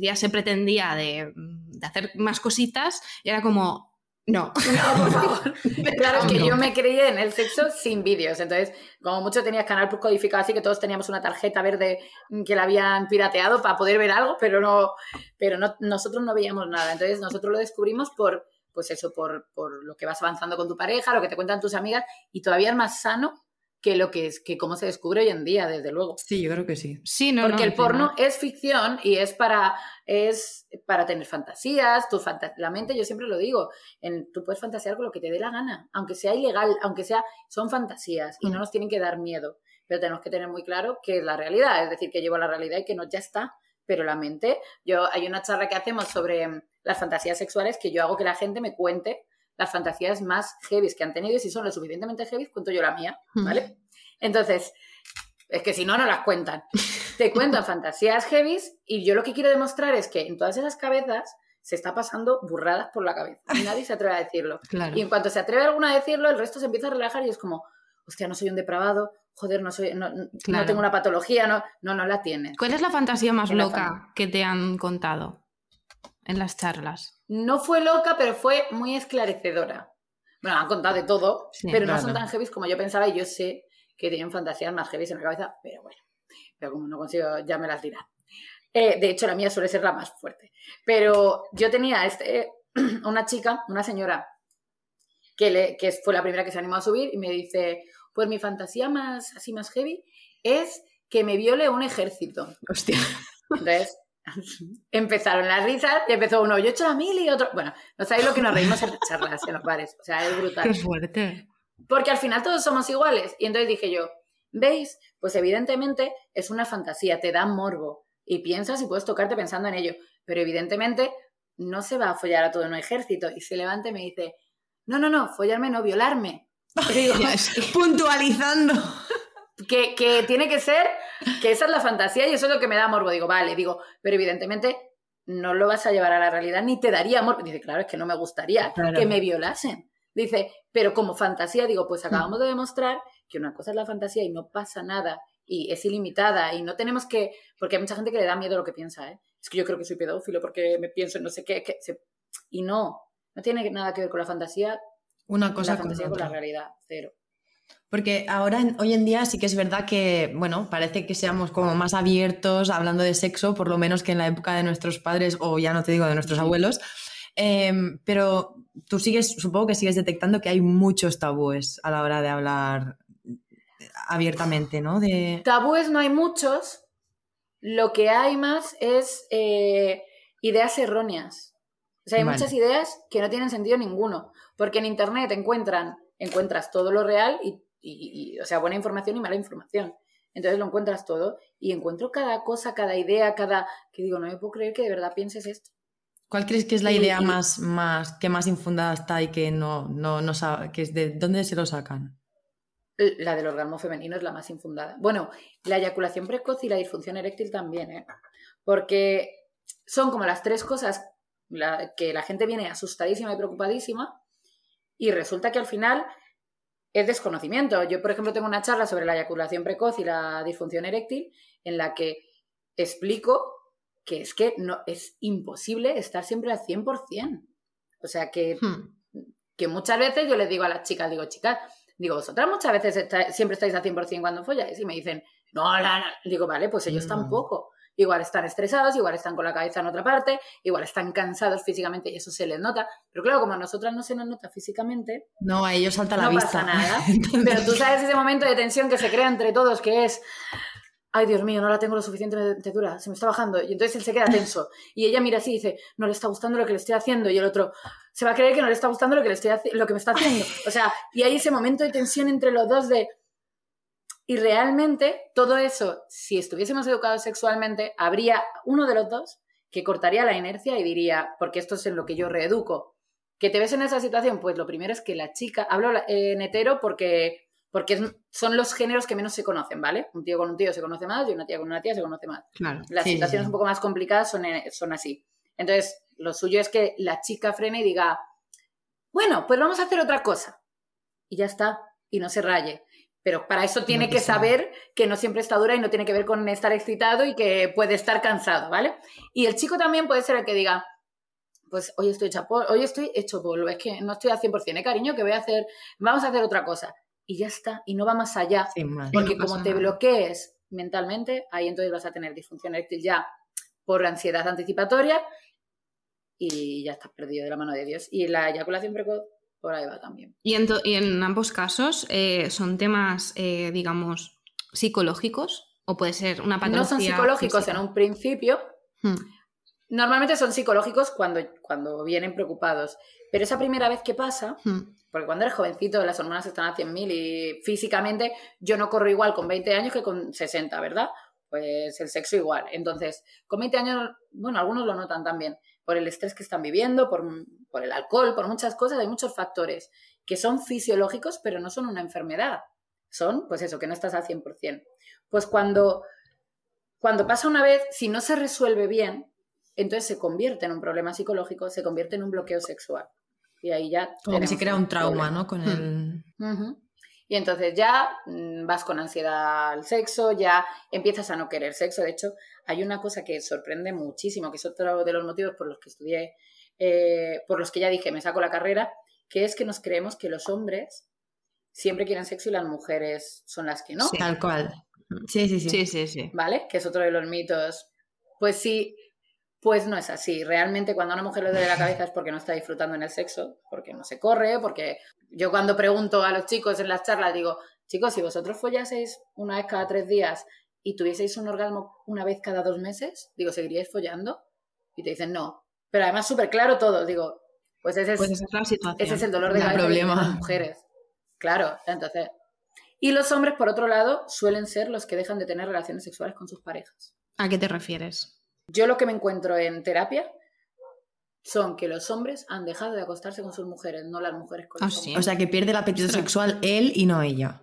ya se pretendía de, de hacer más cositas, era como, no.
No, por favor. Claro, es que
No.
yo me crié en el sexo sin vídeos. Entonces, como mucho tenías Canal Plus codificado, así que todos teníamos una tarjeta verde que la habían pirateado para poder ver algo, pero no, pero no, nosotros no veíamos nada. Entonces, nosotros lo descubrimos por, pues eso, por, por lo que vas avanzando con tu pareja, lo que te cuentan tus amigas, y todavía es más sano que lo que es, que cómo se descubre hoy en día, desde luego.
Sí, yo creo que sí.
Sí, no,
Porque
no,
el porno
final.
es ficción y es para, es para tener fantasías, tu fanta- la mente, yo siempre lo digo, en, tú puedes fantasear con lo que te dé la gana, aunque sea ilegal, aunque sea, son fantasías y no nos tienen que dar miedo, pero tenemos que tener muy claro que es la realidad, es decir, que llevo la realidad y que no ya está, pero la mente, yo hay una charla que hacemos sobre mm, las fantasías sexuales que yo hago que la gente me cuente las fantasías más heavy que han tenido y si son lo suficientemente heavy, cuento yo la mía, ¿vale? Entonces, es que si no, no las cuentan. Te cuentan fantasías heavies y yo lo que quiero demostrar es que en todas esas cabezas se está pasando burradas por la cabeza. Y nadie se atreve a decirlo.
Claro.
Y en cuanto se atreve alguna a decirlo, el resto se empieza a relajar y es como, hostia, no soy un depravado, joder, no soy, no, no tengo una patología, no, no, no la tienes.
¿Cuál es la fantasía más
En
loca que te han contado en las charlas?
No fue loca, pero fue muy esclarecedora. Bueno, han contado de todo,
Sí,
pero no son tan heavy como yo pensaba y yo sé que tienen fantasías más heavy en la cabeza, pero bueno, pero como no consigo, ya me las dirán. Eh, de hecho, la mía suele ser la más fuerte. Pero yo tenía este, una chica, una señora, que, le, que fue la primera que se animó a subir y me dice, pues mi fantasía más, así más heavy es que me viole un ejército.
Hostia.
Entonces, empezaron las risas y empezó uno, yo he hecho la mil y otro... Bueno, no sabéis lo que nos reímos en las charlas, en los bares. O sea, es brutal.
fuerte.
Porque al final todos somos iguales. Y entonces dije yo, ¿veis? Pues evidentemente es una fantasía, te da morbo. Y piensas y puedes tocarte pensando en ello. Pero evidentemente no se va a follar a todo un ejército. Y se levanta y me dice, no, no, no, follarme no, violarme. Digo,
Puntualizando.
Que, que tiene que ser, que esa es la fantasía y eso es lo que me da morbo. Digo, vale, digo, pero evidentemente no lo vas a llevar a la realidad ni te daría morbo. Dice, claro, es que no me gustaría
Claro.
que me violasen. Dice, pero como fantasía, digo, pues acabamos de demostrar que una cosa es la fantasía y no pasa nada y es ilimitada y no tenemos que, porque hay mucha gente que le da miedo lo que piensa, ¿eh? Es que yo creo que soy pedófilo porque me pienso en no sé qué, que se- y no, no tiene nada que ver con la fantasía,
Una
la
cosa con
fantasía con la realidad, cero.
Porque ahora, hoy en día, sí que es verdad que, bueno, parece que seamos como más abiertos hablando de sexo, por lo menos que en la época de nuestros padres, o ya no te digo de nuestros abuelos. Em, pero tú sigues, supongo que sigues detectando que hay muchos tabúes a la hora de hablar abiertamente, ¿no? De...
Tabúes no hay muchos, lo que hay más es eh, ideas erróneas. O sea, hay
Vale.
muchas ideas que no tienen sentido ninguno, porque en Internet encuentran, encuentras todo lo real y, y- y, o sea, buena información y mala información. Entonces lo encuentras todo y encuentro cada cosa, cada idea, cada... que digo, no me puedo creer que de verdad pienses esto.
¿Cuál crees que es la idea
y-
más, más, que más infundada está y que no, no, no sabe, que es de dónde se lo sacan?
La del orgasmo femenino es la más infundada. Bueno, la eyaculación precoz y la disfunción eréctil también, ¿eh? Porque son como las tres cosas la- que la gente viene asustadísima y preocupadísima y resulta que al final es desconocimiento. Yo, por ejemplo, tengo una charla sobre la eyaculación precoz y la disfunción eréctil en la que explico que es que no, es imposible estar siempre al 100%. O sea, que
Hmm.
que muchas veces yo les digo a las chicas, digo, chicas, digo, vosotras muchas veces está- siempre estáis al 100% cuando folláis y me dicen, no, no, no. Digo, vale, pues ellos
No.
tampoco. Igual están estresados, igual están con la cabeza en otra parte, igual están cansados físicamente y eso se les nota. Pero claro, como a nosotras no se nos nota físicamente,
No, a ellos salta la
no
vista.
pasa nada. Pero tú sabes ese momento de tensión que se crea entre todos, que es, ay Dios mío, no la tengo lo suficientemente dura, se me está bajando. Y entonces él se queda tenso. Y ella mira así y dice, no le está gustando lo que le estoy haciendo. Y el otro, se va a creer que no le está gustando lo que, le estoy lo que me está haciendo. O sea, y hay ese momento de tensión entre los dos de... Y realmente todo eso, si estuviésemos educados sexualmente, habría uno de los dos que cortaría la inercia y diría, porque esto es en lo que yo reeduco, que te ves en esa situación, pues lo primero es que la chica, hablo en hetero porque, porque son los géneros que menos se conocen, ¿vale? Un tío con un tío se conoce más y una tía con una tía se conoce más.
Claro.
Las
sí,
situaciones
sí.
un poco más complicadas son, eh, son así. Entonces, lo suyo es que la chica frene y diga, bueno, pues vamos a hacer otra cosa. Y ya está, y no se raye. Pero para eso tiene
No
que saber que no siempre está dura y no tiene que ver con estar excitado y que puede estar cansado, ¿vale? Y el chico también puede ser el que diga, pues hoy estoy, hecha pol- hoy estoy hecho polvo, es que no estoy al 100%, ¿eh, cariño? Que voy a hacer, vamos a hacer otra cosa. Y ya está, y no va más allá.
Sin más.
Porque
no
como te
nada.
bloquees mentalmente, ahí entonces vas a tener disfunción eréctil ya por ansiedad anticipatoria y ya estás perdido de la mano de Dios. Y la eyaculación precoz por ahí va también.
Y en, to- y en ambos casos eh, son temas, eh, digamos, psicológicos o puede ser una patología.
No son psicológicos
física?
en un principio.
Hmm.
Normalmente son psicológicos cuando, cuando vienen preocupados. Pero esa primera vez que pasa,
Hmm.
porque cuando eres jovencito las hormonas están a 100.000 y físicamente yo no corro igual con 20 años que con 60, ¿verdad? Pues el sexo igual. Entonces, con 20 años, bueno, algunos lo notan también, por el estrés que están viviendo, por, por el alcohol, por muchas cosas, hay muchos factores que son fisiológicos, pero no son una enfermedad. Son, pues eso, que no estás al 100%. Pues cuando, cuando pasa una vez, si no se resuelve bien, entonces se convierte en un problema psicológico, se convierte en un bloqueo sexual. Y ahí ya...
Como que se crea un trauma,
problema.
¿no? Con el...
Y entonces ya mm, vas con ansiedad al sexo, ya empiezas a no querer sexo. De hecho, hay una cosa que sorprende muchísimo, que es otro de los motivos por los que estudié, eh, por los que ya dije, me saco la carrera, que es que nos creemos que los hombres siempre quieren sexo y las mujeres son las que no.
Tal cual. Sí, sí, sí.
Sí, sí, sí.
¿Vale? Que es otro de los mitos. Pues sí, pues no es así. Realmente cuando a una mujer le duele la cabeza es porque no está disfrutando en el sexo, porque no se corre, porque yo cuando pregunto a los chicos en las charlas digo, chicos, si vosotros follaseis una vez cada tres días y tuvieseis un orgasmo una vez cada dos meses, digo, ¿seguiríais follando? Y te dicen, no. Pero además súper claro todo. Digo, pues ese es,
Pues esa es la situación.
ese es el dolor de
El
cabeza
problema.
tienen las mujeres. Claro, entonces... Y los hombres, por otro lado, suelen ser los que dejan de tener relaciones sexuales con sus parejas.
¿A qué te refieres?
Yo lo que me encuentro en terapia son que los hombres han dejado de acostarse con sus mujeres, no las mujeres con
Ah,
los
sí.
hombres.
O sea, que pierde el apetito
Ostras.
sexual él y no ella.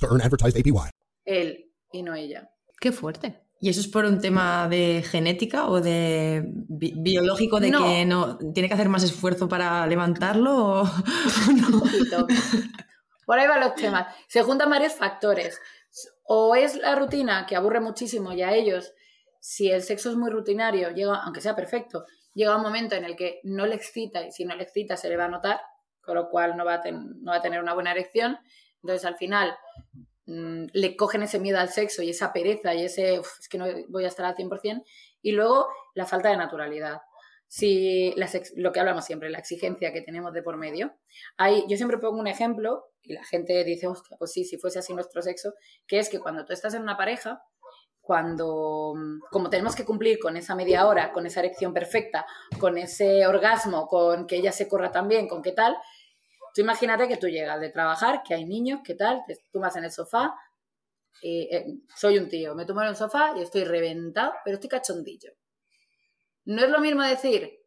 to earn advertised APY.
Él y no ella.
Qué fuerte.
¿Y eso es por un tema de genética o de bi- biológico de
No.
que no tiene que hacer más esfuerzo para levantarlo? O...
Un poquito. Por ahí van los temas. Se juntan varios factores. O es la rutina que aburre muchísimo y a ellos, si el sexo es muy rutinario, llega, aunque sea perfecto, llega un momento en el que no le excita y si no le excita se le va a notar, con lo cual no va a, ten- no va a tener una buena erección. Entonces al final mm, le cogen ese miedo al sexo y esa pereza y ese "Uf, es que no voy a estar al 100%. Y luego la falta de naturalidad. Si la lo que hablamos siempre, la exigencia que tenemos de por medio. Hay, yo siempre pongo un ejemplo y la gente dice, hostia, pues sí, si fuese así nuestro sexo, que es que cuando tú estás en una pareja, cuando, mm, como tenemos que cumplir con esa media hora, con esa erección perfecta, con ese orgasmo, con que ella se corra también, con qué tal, tú imagínate que tú llegas de trabajar, que hay niños, qué tal, te tumbas en el sofá, y, eh, soy un tío, me tumbo en el sofá y estoy reventado, pero estoy cachondillo. No es lo mismo decir,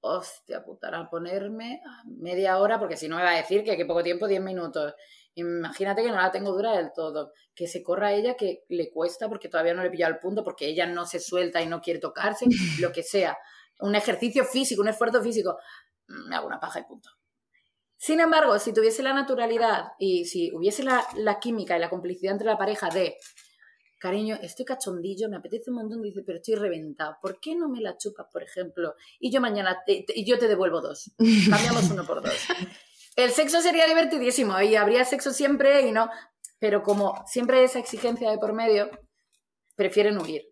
hostia puta, ahora ponerme a media hora, porque si no me va a decir que qué poco tiempo, 10 minutos. Imagínate que no la tengo dura del todo. Que se corra ella, que le cuesta porque todavía no le he pillado el punto, porque ella no se suelta y no quiere tocarse, lo que sea. Un ejercicio físico, un esfuerzo físico. Me hago una paja y punto. Sin embargo, si tuviese la naturalidad y si hubiese la, la química y la complicidad entre la pareja de, cariño, estoy cachondillo, me apetece un montón, dice, pero estoy reventado, ¿por qué no me la chupas, por ejemplo? Y yo mañana, te- yo te devuelvo dos, cambiamos uno por dos. El sexo sería divertidísimo y habría sexo siempre y no, pero como siempre hay esa exigencia de por medio, prefieren huir.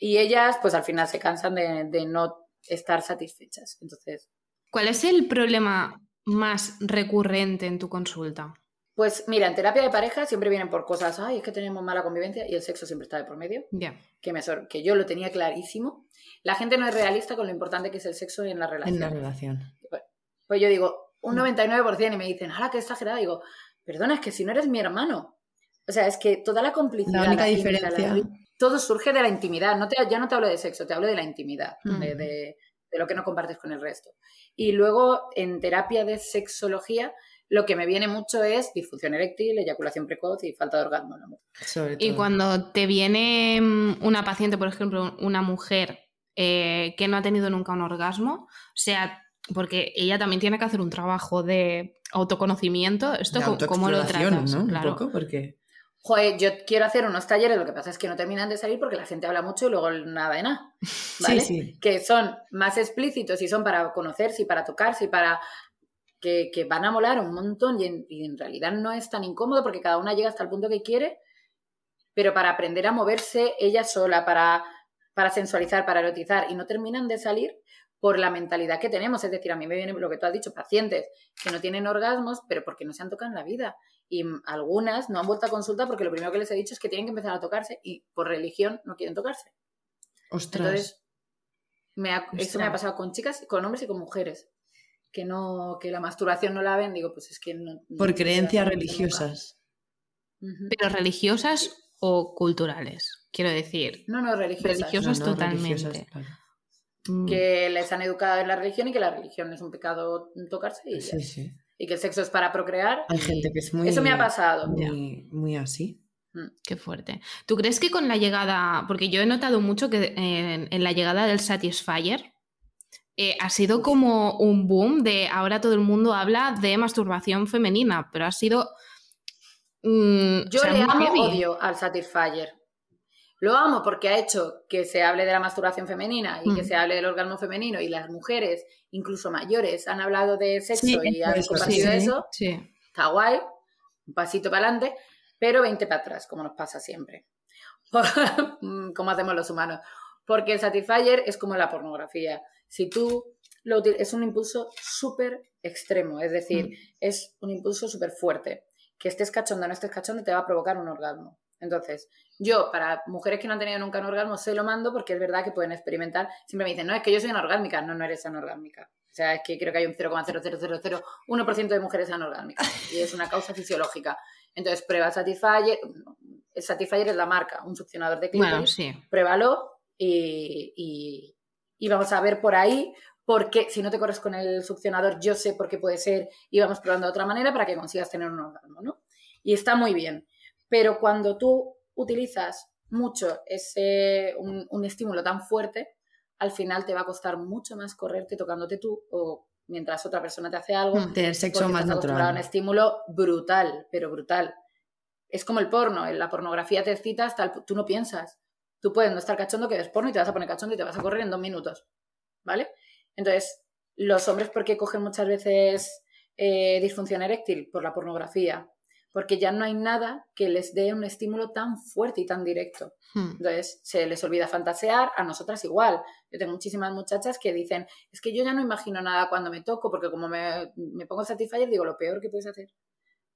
Y ellas, pues al final se cansan de, de no estar satisfechas. Entonces,
¿Cuál es el problema más recurrente en tu consulta?
pues mira, en terapia de pareja siempre vienen por cosas, ay, es que tenemos mala convivencia y el sexo siempre está de por medio.
Ya.
que, me que yo lo tenía clarísimo. La gente no es realista con lo importante que es el sexo en la relación.
En la relación.
Pues yo digo, un 99% y me dicen, ¡hala, qué exagerada! Digo, perdona, es que si no eres mi hermano. O sea, es que toda la complicidad.
La única
química,
diferencia.
la- todo surge de la intimidad. No te, ya no te hablo de sexo, te hablo de la intimidad, de- de lo que no compartes con el resto. Y luego, en terapia de sexología, lo que me viene mucho es disfunción eréctil, eyaculación precoz y falta de orgasmo.
Y cuando te viene mm, una paciente, por ejemplo, una mujer eh, que no ha tenido nunca un orgasmo, o sea, porque ella también tiene que hacer un trabajo de autoconocimiento, ¿esto
De
cómo lo tratas?
¿no?
Claro.
Un poco, porque...
Joder, yo quiero hacer unos talleres, lo que pasa es que no terminan de salir porque la gente habla mucho y luego nada de nada. ¿vale?
Sí, sí.
Que son más explícitos y son para conocerse y para tocarse y para. que, que van a molar un montón y en, y en realidad no es tan incómodo porque cada una llega hasta el punto que quiere, pero para aprender a moverse ella sola, para, para sensualizar, para erotizar y no terminan de salir por la mentalidad que tenemos. Es decir, a mí me viene lo que tú has dicho, pacientes que no tienen orgasmos, pero porque no se han tocado en la vida. Y algunas no han vuelto a consulta porque lo primero que les he dicho es que tienen que empezar a tocarse y por religión no quieren tocarse.
Ostras.
Entonces, me ha- eso me
Ostras.
ha pasado con chicas, con hombres y con mujeres. Que no, que la masturbación no la ven, digo, pues es que no. no
por creencias religiosas.
Pero religiosas o culturales, quiero decir.
No, no, religiosas.
Religiosas.
No, no,
totalmente.
religiosas, claro.
Mm,
Que les han educado en la religión y que la religión es un pecado tocarse y, ya.
Sí, sí.
Y que el sexo es para procrear.
Hay gente que es muy.
Eso me ha pasado.
Muy, muy así.
Qué fuerte. ¿Tú crees que con la llegada, porque yo he notado mucho que en, en la llegada del Satisfyer eh, ha sido como un boom de ahora todo el mundo habla de masturbación femenina, pero ha sido... mm,
Yo
o sea,
le amo odio al Satisfyer. Lo amo porque ha hecho que se hable de la masturbación femenina y que
Mm.
se hable del orgasmo femenino y las mujeres, incluso mayores, han hablado de sexo
Sí,
y han
eso,
compartido
sí.
eso.
Sí.
Está guay, un pasito para adelante, pero 20 para atrás, como nos pasa siempre. como hacemos los humanos. Porque el Satisfyer es como la pornografía. Si tú lo es un impulso súper extremo, es decir,
Mm.
es un impulso súper fuerte. Que estés cachondo o no estés cachondo te va a provocar un orgasmo. Entonces, yo, para mujeres que no han tenido nunca un orgasmo, se lo mando porque es verdad que pueden experimentar. Siempre me dicen, no, es que yo soy anorgásmica. No, no eres anorgásmica. O sea, es que creo que hay un 0,00001% de mujeres anorgásmicas y es una causa fisiológica. Entonces, prueba Satisfyer. Satisfyer es la marca, un succionador de clítoris.
Bueno, sí.
Pruébalo y, y- y vamos a ver por ahí porque si no te corres con el succionador, yo sé por qué puede ser y vamos probando de otra manera para que consigas tener un orgasmo, ¿no? Y está muy bien. Pero cuando tú utilizas mucho ese, un, un estímulo tan fuerte, al final te va a costar mucho más correrte tocándote tú o mientras otra persona te hace algo.
Mm.
Tener sexo
porque
más
a un
natural.
estímulo brutal, pero brutal. Es como el porno, en la pornografía te excita hasta el, tú no piensas. Tú puedes no estar cachondo que ves porno y te vas a poner cachondo y te vas a correr en dos minutos. ¿Vale? Entonces, los hombres, ¿por qué cogen muchas veces eh, disfunción eréctil? Por la pornografía. Porque ya no hay nada que les dé un estímulo tan fuerte y tan directo.
Hmm.
Entonces, se les olvida fantasear, a nosotras igual. Yo tengo muchísimas muchachas que dicen, es que yo ya no imagino nada cuando me toco, porque como me, me pongo Satisfyer, digo, lo peor que puedes hacer.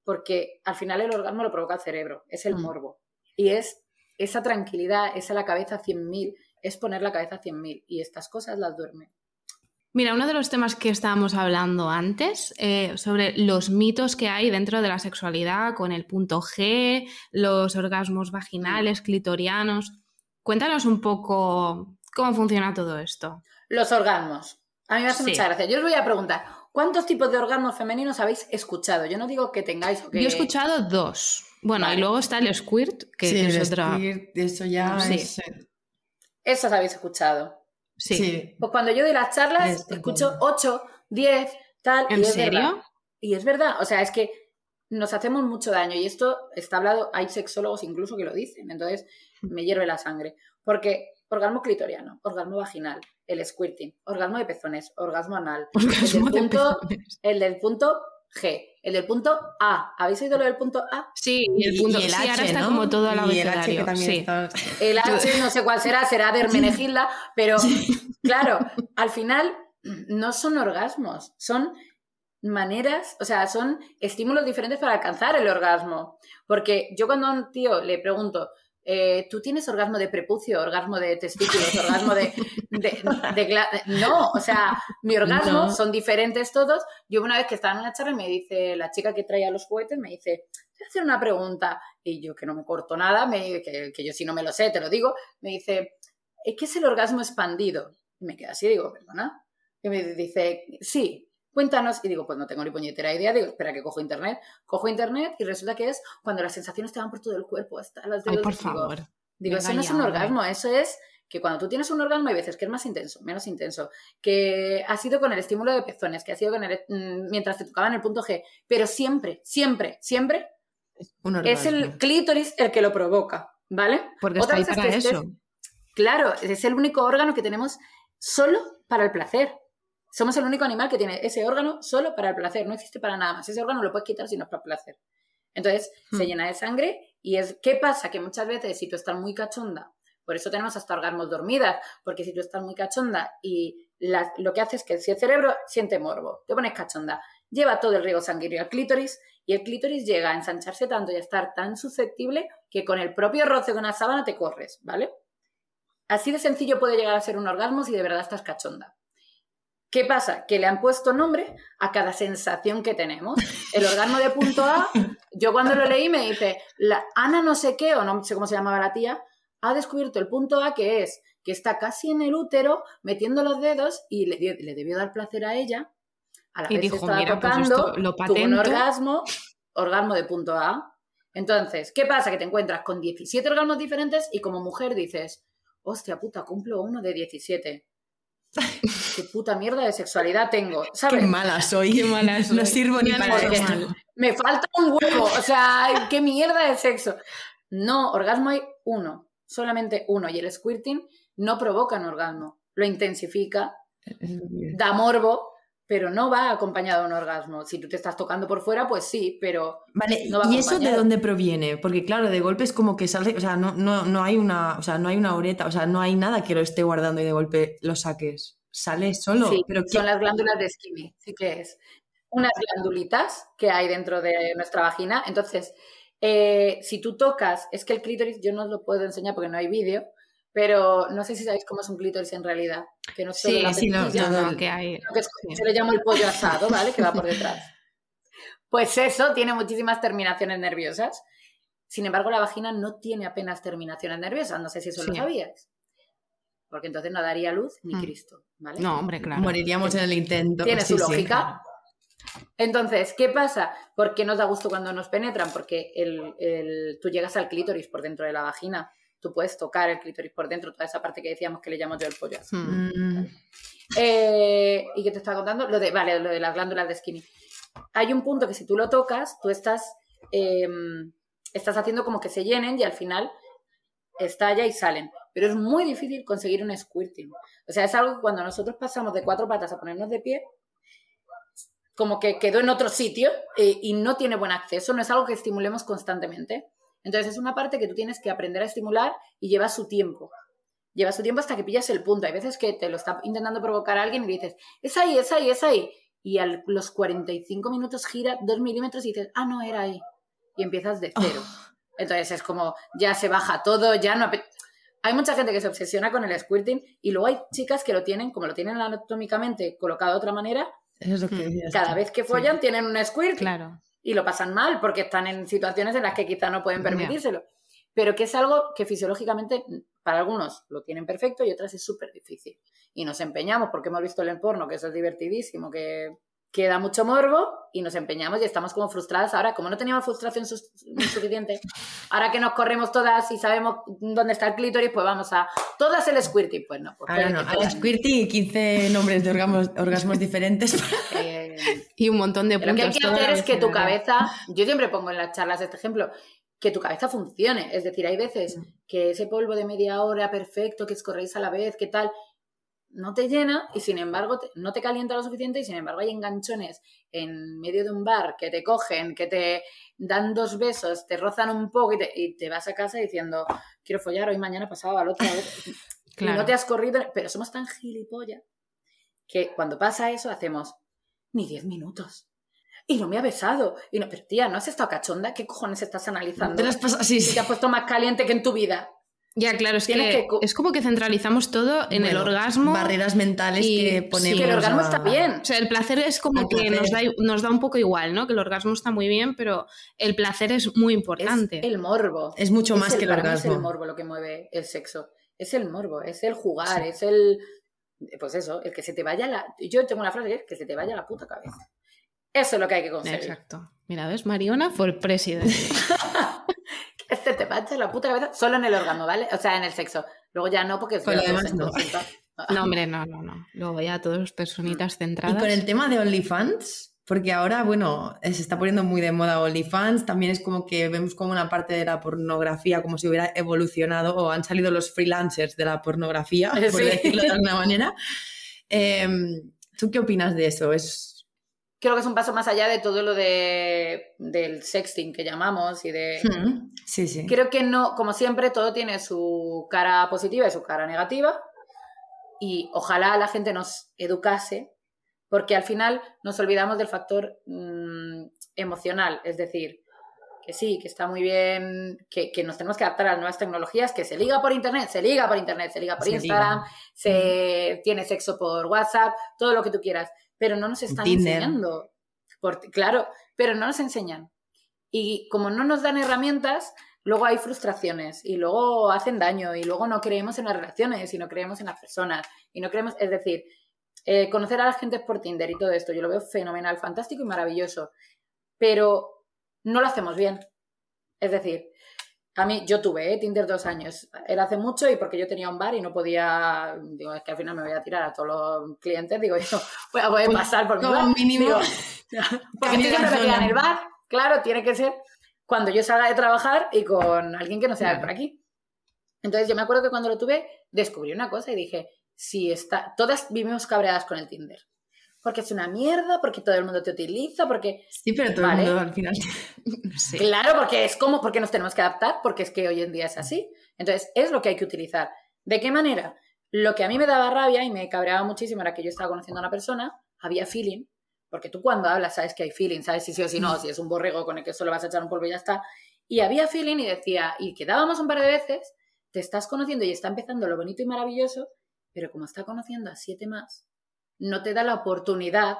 Porque al final el orgasmo lo provoca el cerebro, es el
Mm.
morbo. Y es esa tranquilidad, esa la cabeza a 100.000, es poner la cabeza a 100.000. Y estas cosas las duerme.
Mira, uno de los temas que estábamos hablando antes, eh, sobre los mitos que hay dentro de la sexualidad con el punto G, los orgasmos vaginales, clitorianos. Cuéntanos un poco cómo funciona todo esto.
Los orgasmos. A mí me hace
Sí.
mucha gracia. Yo os voy a preguntar, ¿cuántos tipos de orgasmos femeninos habéis escuchado? Yo no digo que tengáis o que...
Yo he escuchado dos. Bueno,
Vale.
y luego está el squirt, que,
Sí,
que
el
es otra.
squirt, eso ya
Sí.
es...
Esos habéis escuchado.
Sí.
sí.
Pues cuando yo doy las charlas,
Es
escucho
verdad.
8, 10, tal.
¿En
y es
serio?
verdad. Y es verdad, o sea, es que nos hacemos mucho daño y esto está hablado, hay sexólogos incluso que lo dicen, entonces me hierve la sangre. Porque orgasmo clitoriano, orgasmo vaginal, el squirting, orgasmo de pezones, orgasmo anal,
Orgasmo
el,
de
punto,
pezones.
el del punto G, el del punto A. ¿Habéis oído lo del punto A?
Sí, y el punto
y el
sí, ahora
H,
está
¿no?
como todo
el H
abecedario.
también
Sí.
está-
El H no sé cuál será, será de Hermenegilda, pero claro, al final no son orgasmos, son maneras, o sea, son estímulos diferentes para alcanzar el orgasmo. Porque yo cuando a un tío le pregunto, eh, ¿tú tienes orgasmo de prepucio, orgasmo de testículos, orgasmo de... de- de gla-?" no, o sea, mi orgasmo
No.
son diferentes todos. Yo una vez que estaba en una charla me dice, la chica que traía los juguetes me dice, voy a hacer una pregunta. Y yo que no me corto nada, me, que, que yo si no me lo sé, te lo digo, me dice, ¿qué es el orgasmo expandido? Y me queda así, digo, perdona. Y me dice, sí, cuéntanos. Y digo, pues no tengo ni puñetera idea. Digo, espera que cojo internet. Cojo internet y resulta que es cuando las sensaciones te van por todo el cuerpo, hasta los
Ay,
dedos.
por
Digo,
favor.
Digo, eso no es un orgasmo, eso es que cuando tú tienes un orgasmo hay veces que es más intenso, menos intenso, que ha sido con el estímulo de pezones, que ha sido con el, mm, mientras te tocaban el punto G, pero siempre, siempre, siempre
Un
es el clítoris el que lo provoca, ¿vale?
Porque
Otra
está ahí
cosa es que estés-
eso.
Claro, es el único órgano que tenemos solo para el placer. Somos el único animal que tiene ese órgano solo para el placer, no existe para nada más. Ese órgano lo puedes quitar si no es para el placer. Entonces, se
Hmm.
llena de sangre y es ¿qué pasa? Que muchas veces si tú estás muy cachonda, por eso tenemos hasta orgasmos dormidas, porque si tú estás muy cachonda y la- lo que hace es que si el cerebro siente morbo, te pones cachonda, lleva todo el riego sanguíneo al clítoris y el clítoris llega a ensancharse tanto y a estar tan susceptible que con el propio roce con una sábana te corres, ¿vale? Así de sencillo puede llegar a ser un orgasmo si de verdad estás cachonda. ¿Qué pasa? Que le han puesto nombre a cada sensación que tenemos. El orgasmo de punto A, yo cuando lo leí me dice, la Ana no sé qué, o no sé cómo se llamaba la tía, ha descubierto el punto A que es que está casi en el útero, metiendo los dedos y le, dio- le debió dar placer a ella A la
Y
vez
dijo,
estaba
"Mira, pues
tocando,
esto lo
tuvo un
patento".
orgasmo, orgasmo de punto A. Entonces, ¿qué pasa? Que te encuentras con 17 orgasmos diferentes y como mujer dices, hostia puta, cumplo uno de 17. ¿Qué puta mierda de sexualidad tengo? ¿Sabes?
Qué mala soy.
Qué mala soy.
No sirvo ni
Me
para esto.
me falta un huevo. O sea, qué mierda de sexo. No, orgasmo hay uno, solamente uno. Y el squirting no provoca un orgasmo, lo intensifica, da morbo, pero no va acompañado de un orgasmo. Si tú te estás tocando por fuera, pues sí, pero
Vale,
No va
¿y eso de dónde proviene? Porque claro, de golpe es como que sale, o sea, no, no, no hay una, o sea, no hay una ureta, o sea, no hay nada que lo esté guardando y de golpe lo saques. Sale solo.
sí,
pero
son
¿qué-
las glándulas de Skimmy, sí que es. Unas glándulitas que hay dentro de nuestra vagina. Entonces, eh, si tú tocas, es que el clítoris yo no os lo puedo enseñar porque no hay vídeo, pero no sé si sabéis cómo es un clítoris en realidad. Que no es solo
Sí,
la
sí, no,
No, no, que hay.
Lo que es- yo le llamo el pollo asado, ¿vale? Que va por detrás. Pues eso tiene muchísimas terminaciones nerviosas. Sin embargo, la vagina no tiene apenas terminaciones nerviosas. No sé si eso lo sabías. Porque entonces no daría luz ni
Mm.
Cristo, ¿vale?
No, hombre, claro.
Moriríamos en el intento.
Tiene
Sí,
su
sí,
lógica. Entonces, ¿qué pasa? ¿Por qué nos da gusto cuando nos penetran? Porque el, el- tú llegas al clítoris por dentro de la vagina. Tú puedes tocar el clítoris por dentro, toda esa parte que decíamos que le llamo yo el pollo. asado.
Mm.
Mm,
Eh, ¿Y qué te estaba contando? Lo de, vale, lo de las glándulas de skinny. Hay un punto que si tú lo tocas, tú estás, eh, estás haciendo como que se llenen y al final estalla y salen. Pero es muy difícil conseguir un squirting. O sea, es algo que cuando nosotros pasamos de cuatro patas a ponernos de pie, como que quedó en otro sitio eh, y no tiene buen acceso, no es algo que estimulemos constantemente. Entonces es una parte que tú tienes que aprender a estimular y lleva su tiempo. Lleva su tiempo hasta que pillas el punto. Hay veces que te lo está intentando provocar alguien y le dices, es ahí, es ahí, es ahí. Y a los 45 minutos gira dos milímetros y dices, ah, no, era ahí. Y empiezas de cero. Entonces es como, ya se baja todo, ya no... Hay mucha gente que se obsesiona con el squirting y luego hay chicas que lo tienen, como lo tienen anatómicamente colocado de otra manera,
Eso es lo que
Mm,
cada vez que follan tienen un squirt
Claro.
Y lo pasan mal porque están en situaciones en las que quizá no pueden permitírselo. Pero que es algo que fisiológicamente para algunos lo tienen perfecto y otras es súper difícil. Y nos empeñamos porque hemos visto el porno que eso es divertidísimo, que, que da mucho morbo y nos empeñamos y estamos como frustradas. Ahora, como no teníamos frustración sus- suficiente, ahora que nos corremos todas y sabemos dónde está el clítoris, pues vamos a todas el squirting. Pues no, pues
Ahora no, ahora squirting y 15 nombres de orgasmos, orgasmos diferentes.
Y un montón de
Lo que hay
puntos.
que hacer es que tu cabeza, yo siempre pongo en las charlas este ejemplo, que tu cabeza funcione. Es decir, hay veces que ese polvo de media hora perfecto, que escorréis a la vez, que tal, no te llena y sin embargo te- no te calienta lo suficiente y sin embargo hay enganchones en medio de un bar que te cogen, que te dan dos besos, te rozan un poco y te, y te vas a casa diciendo, quiero follar hoy, mañana, pasado, al otro. al otro". Y
Claro.
no te has corrido, pero somos tan gilipollas que cuando pasa eso hacemos ni 10 minutos. Y no me ha besado. Y no, pero tía, ¿no has estado cachonda? ¿Qué cojones estás analizando?
Te las
Si
sí.
te has puesto más caliente que en tu vida.
Ya, claro, es
Tienes
que, es como que centralizamos todo en el orgasmo.
Barreras mentales
y-
que
sí,
ponemos.
que el orgasmo
a-
está bien.
O sea, el placer es como
El
que nos da, nos da un poco igual, ¿no? Que el orgasmo está muy bien, pero el placer es muy importante.
Es el morbo.
Es mucho más que el
para mí Es
orgasmo.
el morbo lo que mueve el sexo. Es el morbo, es el jugar, es el. Pues eso, el que se te vaya la. Yo tengo una frase que es que se te vaya la puta cabeza. Eso es lo que hay que conseguir.
Exacto. Mira, ¿ves? Mariona for president.
Que se te vaya la puta cabeza solo en el orgasmo, ¿vale? O sea, en el sexo. Luego ya no, porque es
Con lo demás no.
No, hombre, no, no, no. Luego ya todos personitas
Y
centradas.
con el tema de OnlyFans, porque ahora, bueno, eh, se está poniendo muy de moda OnlyFans, también es como que vemos como una parte de la pornografía como si hubiera evolucionado o han salido los freelancers de la pornografía, por
Sí.
decirlo de alguna manera. Em, ¿Tú qué opinas de eso? Es...
Creo que es un paso más allá de todo lo de, del sexting que llamamos y de...
Hmm, Sí, sí.
Creo que no, como siempre, todo tiene su cara positiva y su cara negativa. Y ojalá la gente nos educase, porque al final nos olvidamos del factor mm, emocional. Es decir, que sí, que está muy bien, que, que nos tenemos que adaptar a las nuevas tecnologías, que se liga por internet, se liga por internet, se liga por
Se
Instagram,
liga.
se tiene sexo por WhatsApp, todo lo que tú quieras. Pero no nos están
Tinder.
enseñando. Por- claro, pero no nos enseñan. Y como no nos dan herramientas, luego hay frustraciones y luego hacen daño y luego no creemos en las relaciones y no creemos en las personas y no creemos, es decir, eh, conocer a la gente por Tinder y todo esto, yo lo veo fenomenal, fantástico y maravilloso, pero no lo hacemos bien. Es decir, a mí, yo tuve ¿eh? Tinder dos años. Era hace mucho y porque yo tenía un bar y no podía. Digo, es que al final me voy a tirar a todos los clientes. Digo, yo voy a poder pasar por mi bar.
mínimo.
Digo, porque siempre metía en el bar. Claro, tiene que ser cuando yo salga de trabajar y con alguien que no sea de por aquí. Entonces, yo me acuerdo que cuando lo tuve, descubrí una cosa y dije: si está. Todas vivimos cabreadas con el Tinder porque es una mierda, porque todo el mundo te utiliza, porque...
Sí, pero todo el mundo al final...
Claro, porque es como, porque nos tenemos que adaptar, porque es que hoy en día es así. Entonces, es lo que hay que utilizar. ¿De qué manera? Lo que a mí me daba rabia y me cabreaba muchísimo era que yo estaba conociendo a una persona, había feeling, porque tú cuando hablas sabes que hay feeling, sabes si sí o si no, si es un borrego con el que solo vas a echar un polvo y ya está. Y había feeling y decía, y quedábamos un par de veces, te estás conociendo y está empezando lo bonito y maravilloso, pero como está conociendo a siete más, no te da la oportunidad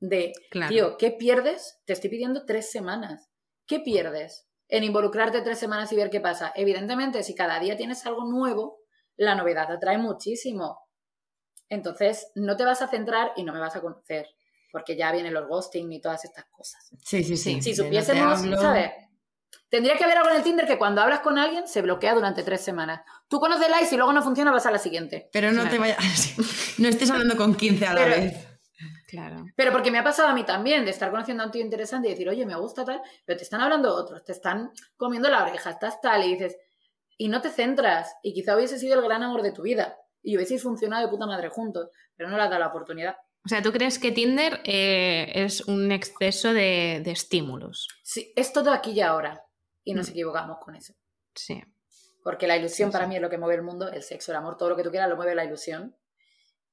de, tío, ¿qué pierdes? Te estoy pidiendo tres semanas. ¿Qué pierdes en involucrarte tres semanas y ver qué pasa? Evidentemente, si cada día tienes algo nuevo, la novedad atrae muchísimo. Entonces, no te vas a centrar y no me vas a conocer, porque ya vienen los ghosting y todas estas cosas.
Sí, sí, sí.
Si supiésemos, ¿sabes? Tendría que haber algo en el Tinder que cuando hablas con alguien se bloquea durante tres semanas. Tú conoces la y si luego no funciona vas a la siguiente.
Pero no te vayas. no estés hablando con 15 a la vez.
Claro. Pero porque me ha pasado a mí también de estar conociendo a un tío interesante y decir, oye, me gusta tal, pero te están hablando otros, te están comiendo la oreja, estás tal, y dices, y no te centras, y quizá hubiese sido el gran amor de tu vida, y hubieseis funcionado de puta madre juntos, pero no le has dado la oportunidad.
O sea, ¿tú crees que Tinder eh, es un exceso de, de estímulos?
Sí, es todo aquí y ahora y nos mm. equivocamos con eso.
Sí.
Porque la ilusión para mí es lo que mueve el mundo, el sexo, el amor, todo lo que tú quieras lo mueve la ilusión.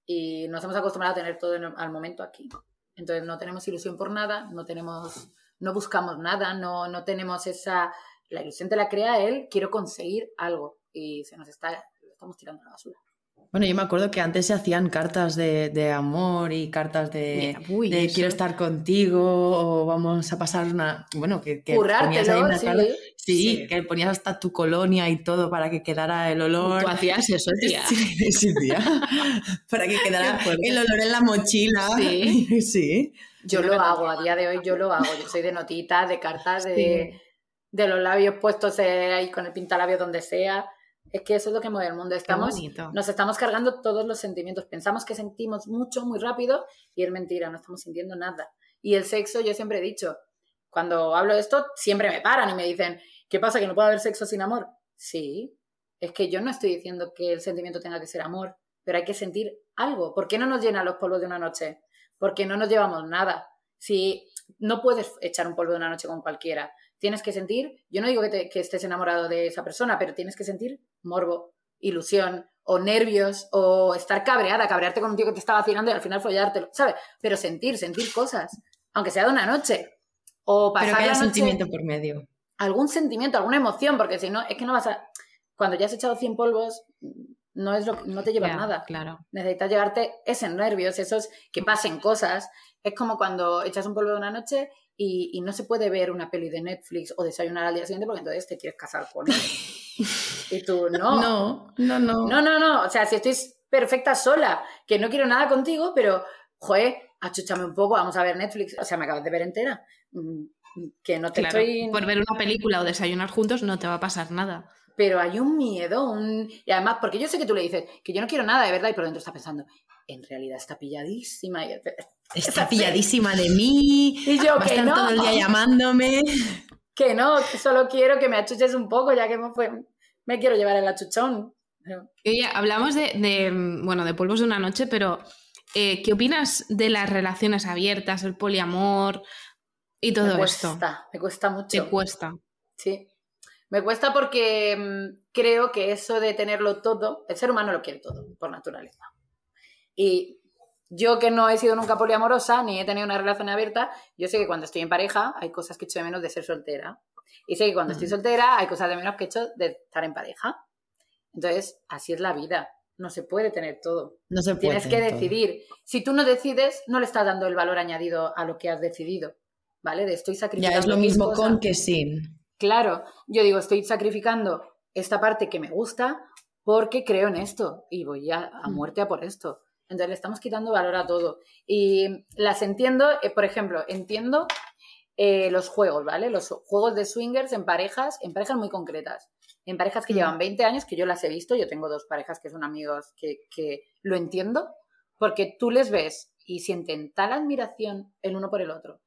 Y nos hemos acostumbrado a tener todo al momento aquí. Entonces no tenemos ilusión por nada, no tenemos, no buscamos nada, no, no tenemos esa, la ilusión te la crea él, quiero conseguir algo y se nos está, lo estamos tirando a la basura.
Bueno, yo me acuerdo que antes se hacían cartas de, amor y cartas de, quiero estar contigo o vamos a pasar una... Bueno, que, que
ponías ahí una
sí, que ponías hasta tu colonia y todo para que quedara el olor.
Tú hacías eso, tía.
Sí, tía. para que quedara el olor en la mochila. Sí. sí.
Yo lo hago, a día de hoy yo lo hago. Yo soy de notitas, de cartas, de, de los labios puestos ahí con el pintalabio donde sea. Es que eso es lo que mueve el mundo. Estamos, nos estamos cargando todos los sentimientos. Pensamos que sentimos mucho, muy rápido, y es mentira, no estamos sintiendo nada. Y el sexo, yo siempre he dicho, cuando hablo de esto, siempre me paran y me dicen, ¿qué pasa? ¿Que no puede haber sexo sin amor? Sí, es que yo no estoy diciendo que el sentimiento tenga que ser amor, pero hay que sentir algo. ¿Por qué no nos llenan los polvos de una noche? Porque no nos llevamos nada. Si no puedes echar un polvo de una noche con cualquiera, tienes que sentir, yo no digo que, estés enamorado de esa persona, pero tienes que sentir morbo, ilusión, o nervios, o estar cabreada, cabrearte con un tío que te estaba vacilando y al final follártelo, ¿sabes? Pero sentir, sentir cosas, aunque sea de una noche. O pasar
pero que haya sentimiento por medio.
Algún sentimiento, alguna emoción, porque si no, es que no vas a... Cuando ya has echado 100 polvos, no, es lo, no te llevas nada.
Claro.
Necesitas llevarte ese nervios, esos que pasen cosas. Es como cuando echas un polvo de una noche y, no se puede ver una peli de Netflix o desayunar al día siguiente porque entonces te quieres casar con él. y tú, no.
No, no, no.
No, no, no. O sea, si estoy perfecta sola, que no quiero nada contigo, pero, joder, achúchame un poco, vamos a ver Netflix. O sea, me acabas de ver entera. Mm, que no te estoy...
Por ver una película o desayunar juntos no te va a pasar nada.
Pero hay un miedo, un... y además, porque yo sé que tú le dices que yo no quiero nada de verdad y por dentro está pensando, en realidad está pilladísima. Y...
Está pilladísima de mí.
Y yo, que no.
todo el día llamándome.
Que no, que solo quiero que me achuches un poco, ya que me, fue... me quiero llevar el achuchón.
Oye, hablamos de, bueno, de polvos de una noche, pero eh, ¿qué opinas de las relaciones abiertas, el poliamor y todo
me cuesta,
esto?
Me cuesta mucho.
Me cuesta.
Sí. Me cuesta porque mm, creo que eso de tenerlo todo, el ser humano lo quiere todo, por naturaleza. Y yo que no he sido nunca poliamorosa, ni he tenido una relación abierta, yo sé que cuando estoy en pareja hay cosas que echo de menos de ser soltera. Y sé que cuando estoy soltera hay cosas de menos que echo de estar en pareja. Entonces, así es la vida. No se puede tener todo.
No se
puede Tienes que decidir. Si tú no decides, no le estás dando el valor añadido a lo que has decidido. ¿Vale? De estoy sacrificando.
Ya es lo mismo con que sin.
Claro, yo digo, estoy sacrificando esta parte que me gusta porque creo en esto y voy a, a mm. muerte a por esto. Entonces le estamos quitando valor a todo. Y las entiendo, eh, por ejemplo, entiendo eh, los juegos, ¿vale? Los juegos de swingers en parejas, en parejas muy concretas. En parejas que llevan 20 años, que yo las he visto, yo tengo dos parejas que son amigos que, que lo entiendo, porque tú les ves y sienten tal admiración el uno por el otro.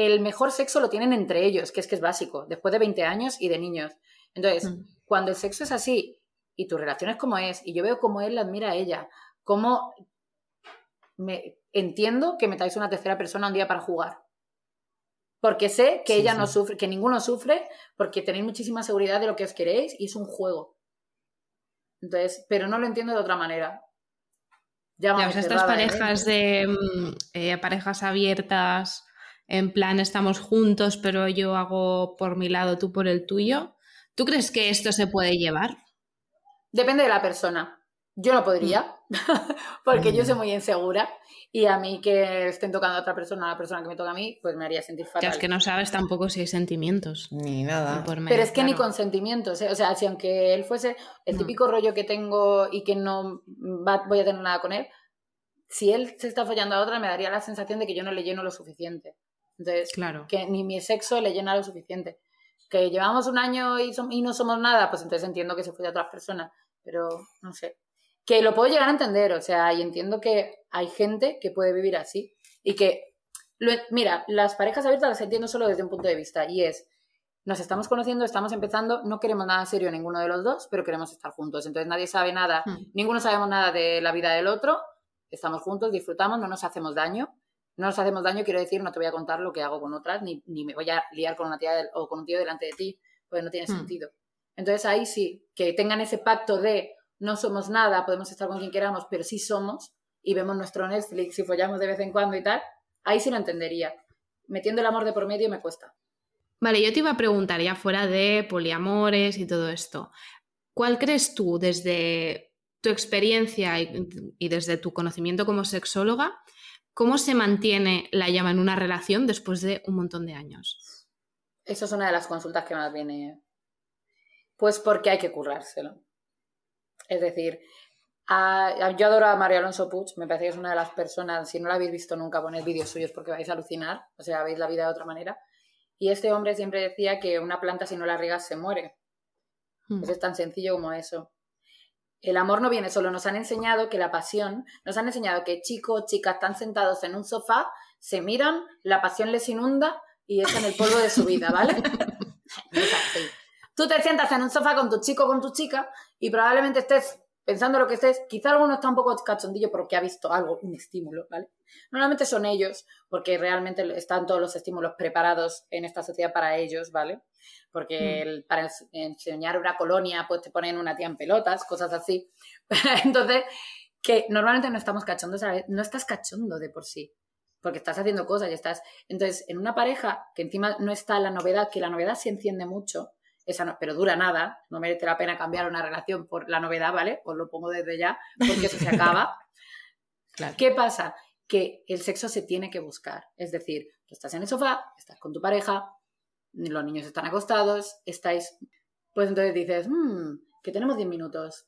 El mejor sexo lo tienen entre ellos, que es que es básico, después de 20 años y de niños. Entonces,
Mm.
cuando el sexo es así y tu relación es como es, y yo veo cómo él la admira a ella, cómo me entiendo que metáis una tercera persona un día para jugar. Porque sé que
Sí,
ella no sufre, que ninguno sufre, porque tenéis muchísima seguridad de lo que os queréis y es un juego. Entonces, pero no lo entiendo de otra manera.
Ya, sea, estas
¿eh?
parejas de mm, eh, parejas abiertas, en plan estamos juntos, pero yo hago por mi lado, tú por el tuyo. ¿Tú crees que esto se puede llevar?
Depende de la persona. Yo no podría, porque yo soy
Mm.
muy insegura y a mí que estén tocando a otra persona, a la persona que me toca a mí, pues me haría sentir fatal.
es que no sabes tampoco si hay sentimientos.
Ni nada.
por medio,
Pero es que ni con sentimientos, ¿eh? o sea, si aunque él fuese el
Mm.
típico rollo que tengo y que no va- voy a tener nada con él, si él se está follando a otra me daría la sensación de que yo no le lleno lo suficiente. Entonces,
Claro.
que ni mi sexo le llena lo suficiente. Que llevamos un año y, som- y no somos nada, pues entonces entiendo que se fue a otras personas, pero no sé. Que lo puedo llegar a entender, o sea, y entiendo que hay gente que puede vivir así y que, lo- mira, las parejas abiertas las entiendo solo desde un punto de vista y es, nos estamos conociendo, estamos empezando, no queremos nada serio ninguno de los dos, pero queremos estar juntos. Entonces nadie sabe nada,
Hmm.
ninguno sabemos nada de la vida del otro, estamos juntos, disfrutamos, no nos hacemos daño. No nos hacemos daño, quiero decir, no te voy a contar lo que hago con otras, ni, ni me voy a liar con una tía del- o con un tío delante de ti, pues no tiene
Hmm.
sentido. Entonces ahí sí, que tengan ese pacto de no somos nada, podemos estar con quien queramos, pero sí somos, y vemos nuestro Netflix y follamos de vez en cuando y tal, ahí sí lo entendería. Metiendo el amor de por medio me cuesta.
Vale, yo te iba a preguntar ya fuera de poliamores y todo esto. ¿Cuál crees tú desde tu experiencia y, y desde tu conocimiento como sexóloga, cómo se mantiene la llama en una relación después de un montón de años?
Eso es una de las consultas que más viene. Pues porque hay que currárselo. Es decir, a- yo adoro a Mario Alonso Puig, me parece que es una de las personas, si no la habéis visto nunca, poned vídeos suyos porque vais a alucinar, o sea, veis la vida de otra manera. Y este hombre siempre decía que una planta si no la riegas se muere.
Hmm.
Pues es tan sencillo como eso. El amor no viene solo, nos han enseñado que la pasión, nos han enseñado que chicos, chicas están sentados en un sofá, se miran, la pasión les inunda y echan el polvo de su vida, ¿vale? No es así. Tú te sientas en un sofá con tu chico o con tu chica y probablemente estés pensando lo que estés, quizá alguno está un poco cachondillo porque ha visto algo, un estímulo, ¿vale? Normalmente son ellos, porque realmente están todos los estímulos preparados en esta sociedad para ellos, ¿vale? Porque el- para ens- enseñar una colonia, pues te ponen una tía en pelotas, cosas así. Entonces, que normalmente no estamos cachondo, ¿sabes? No estás cachondo de por sí, porque estás haciendo cosas y estás... Entonces, en una pareja que encima no está la novedad, que la novedad se enciende mucho, esa no- pero dura nada, no merece la pena cambiar una relación por la novedad, ¿vale? Os lo pongo desde ya, porque eso se acaba.
Claro.
¿Qué pasa? Que el sexo se tiene que buscar. Es decir, tú estás en el sofá, estás con tu pareja, los niños están acostados, estáis. Pues entonces dices, "Mm, que tenemos 10 minutos.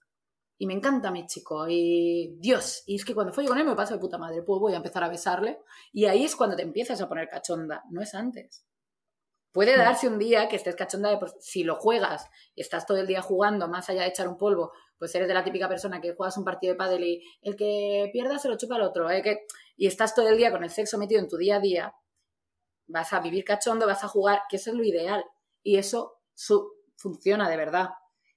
Y me encanta mi chico. Y Dios, y es que cuando follo con él me pasa de puta madre. Pues voy a empezar a besarle. Y ahí es cuando te empiezas a poner cachonda, no es antes. Puede darse un día que estés cachonda de por- si lo juegas y estás todo el día jugando, más allá de echar un polvo, pues eres de la típica persona que juegas un partido de pádel y el que pierda se lo chupa al otro, ¿eh? que, y estás todo el día con el sexo metido en tu día a día, vas a vivir cachondo, vas a jugar, que eso es lo ideal. Y eso su- funciona de verdad.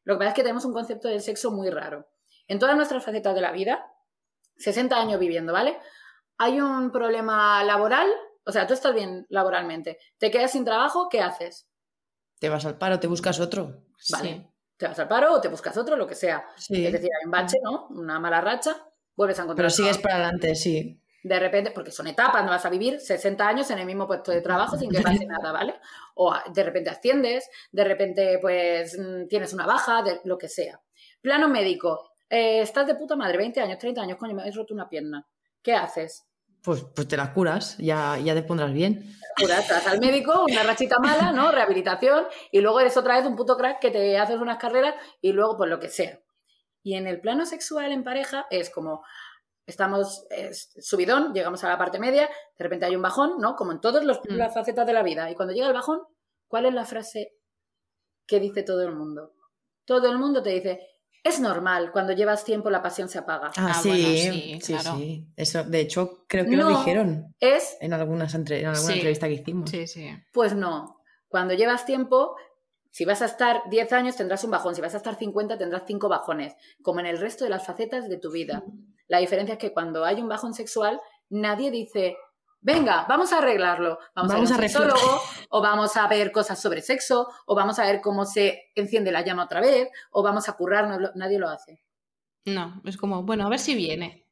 Lo que pasa es que tenemos un concepto del sexo muy raro. En todas nuestras facetas de la vida, 60 años viviendo, ¿vale? Hay un problema laboral, o sea, tú estás bien laboralmente, te quedas sin trabajo, ¿qué haces?
Te vas al paro, te buscas otro.
Vale.
Sí.
Te vas al paro o te buscas otro, lo que sea.
Sí.
Es decir, hay un bache, ¿no? Una mala racha, vuelves a encontrar
Pero sigues
trabajo.
para adelante, sí.
De repente, porque son etapas, no vas a vivir 60 años en el mismo puesto de trabajo sin que pase nada, ¿vale? O de repente asciendes, de repente pues mm, tienes una baja, de lo que sea. Plano médico, eh, estás de puta madre, 20 años, 30 años, coño, me has roto una pierna. ¿Qué haces?
Pues, pues te la curas, ya, ya te pondrás bien.
Curas, vas al médico, una rachita mala, ¿no? Rehabilitación, y luego eres otra vez un puto crack que te haces unas carreras y luego pues lo que sea. Y en el plano sexual en pareja es como, estamos es, subidón, llegamos a la parte media, de repente hay un bajón, ¿no? Como en todas los-
Mm.
las facetas de la vida. Y cuando llega el bajón, ¿cuál es la frase que dice todo el mundo? Todo el mundo te dice, es normal, cuando llevas tiempo la pasión se apaga.
Ah,
Ah,
sí,
bueno,
sí,
sí.
Eso, de hecho, creo que lo dijeron
Es,
en, algunas entre- en alguna
Sí.
entrevista que hicimos.
Sí, sí.
pues no. Cuando llevas tiempo, si vas a estar 10 años tendrás un bajón, si vas a estar 50 tendrás 5 bajones, como en el resto de las facetas de tu vida. La diferencia es que cuando hay un bajón sexual, nadie dice, venga, vamos a arreglarlo, vamos,
Vamos
a ver un sexólogo, o vamos a ver cosas sobre sexo, o vamos a ver cómo se enciende la llama otra vez, o vamos a currarnos, nadie lo hace.
No, es como, bueno, a ver si viene.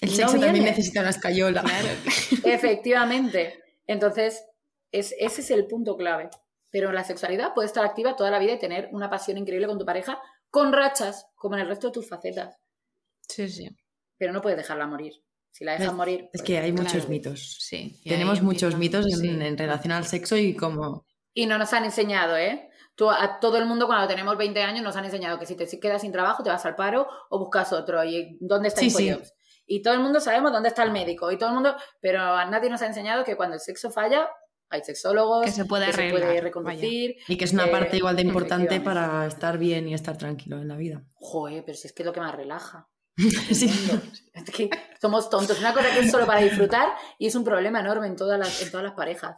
El
No
sexo también
viene.
necesita una escayola.
Claro.
Efectivamente. Entonces, es, ese es el punto clave. Pero la sexualidad puede estar activa toda la vida y tener una pasión increíble con tu pareja, con rachas, como en el resto de tus facetas.
Sí, sí.
Pero no puedes dejarla morir. Si la dejas morir.
Es
pues,
que hay muchos
Claro.
mitos.
Sí.
Tenemos muchos mitos en,
sí.
en relación al sexo y como...
Y no nos han enseñado, ¿eh? Tú- a todo el mundo cuando tenemos 20 años nos han enseñado que si te quedas sin trabajo te vas al paro o buscas otro. ¿Y dónde está
Sí, sí.
Y todo el mundo sabemos dónde está el médico. Y todo el mundo... Pero a nadie nos ha enseñado que cuando el sexo falla hay sexólogos,
Que se puede
que se
arreglar, vaya.
Y que es una
Eh,
parte igual de importante para estar bien y estar tranquilo en la vida.
Joder, pero si es que es lo que más relaja.
Sí.
Somos tontos. Una cosa que es solo para disfrutar y es un problema enorme en todas las, en todas las parejas.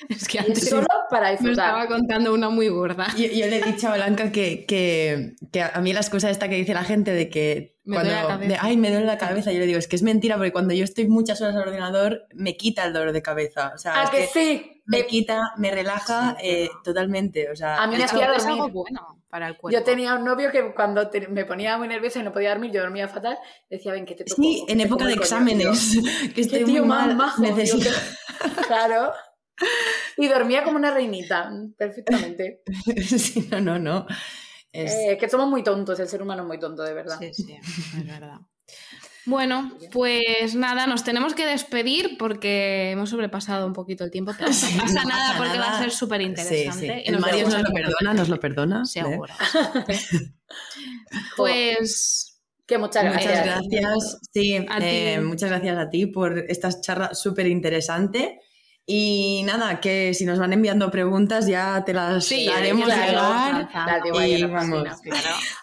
Es que antes
solo para
me estaba
disfrutar.
contando una muy gorda.
Yo, yo le he dicho a Blanca que, que, que a mí la excusa esta que dice la gente de que
Me
cuando
duele la cabeza.
de, ay me duele la cabeza, yo le digo es que es mentira porque cuando yo estoy muchas horas al ordenador me quita el dolor de cabeza, o sea,
¿A
es
que
que
sí?
me
Eh,
quita, me relaja
Sí,
eh, totalmente, o sea,
A mí me hacía
es algo bueno para el cuerpo.
Yo tenía un novio que cuando te- me ponía muy nerviosa y no podía dormir, yo dormía fatal, decía, ven, que te toco.
sí, en
te
época de
el coño".
exámenes, que
"Qué
estoy
tío
muy mal,
majo, tío,
necesito
que- Claro. Y dormía como una reinita, perfectamente.
sí, no, no, no. Es-
Eh, que somos muy tontos, el ser humano es muy tonto, de verdad.
Sí, sí, es verdad. Bueno, pues nada, nos tenemos que despedir porque hemos sobrepasado un poquito el tiempo, pero no
Sí,
pasa
no
nada
pasa
porque va a ser súper
Sí,
interesante.
sí. El Mario nos lo perdona, nos lo perdona. ¿eh?
Seguro. Pues
Que muchas
Muchas
gracias.
gracias. Sí,
A
eh,
ti.
muchas gracias a ti por esta charla súper interesante. Y nada, que si nos van enviando preguntas ya te las
Sí,
haremos llegar.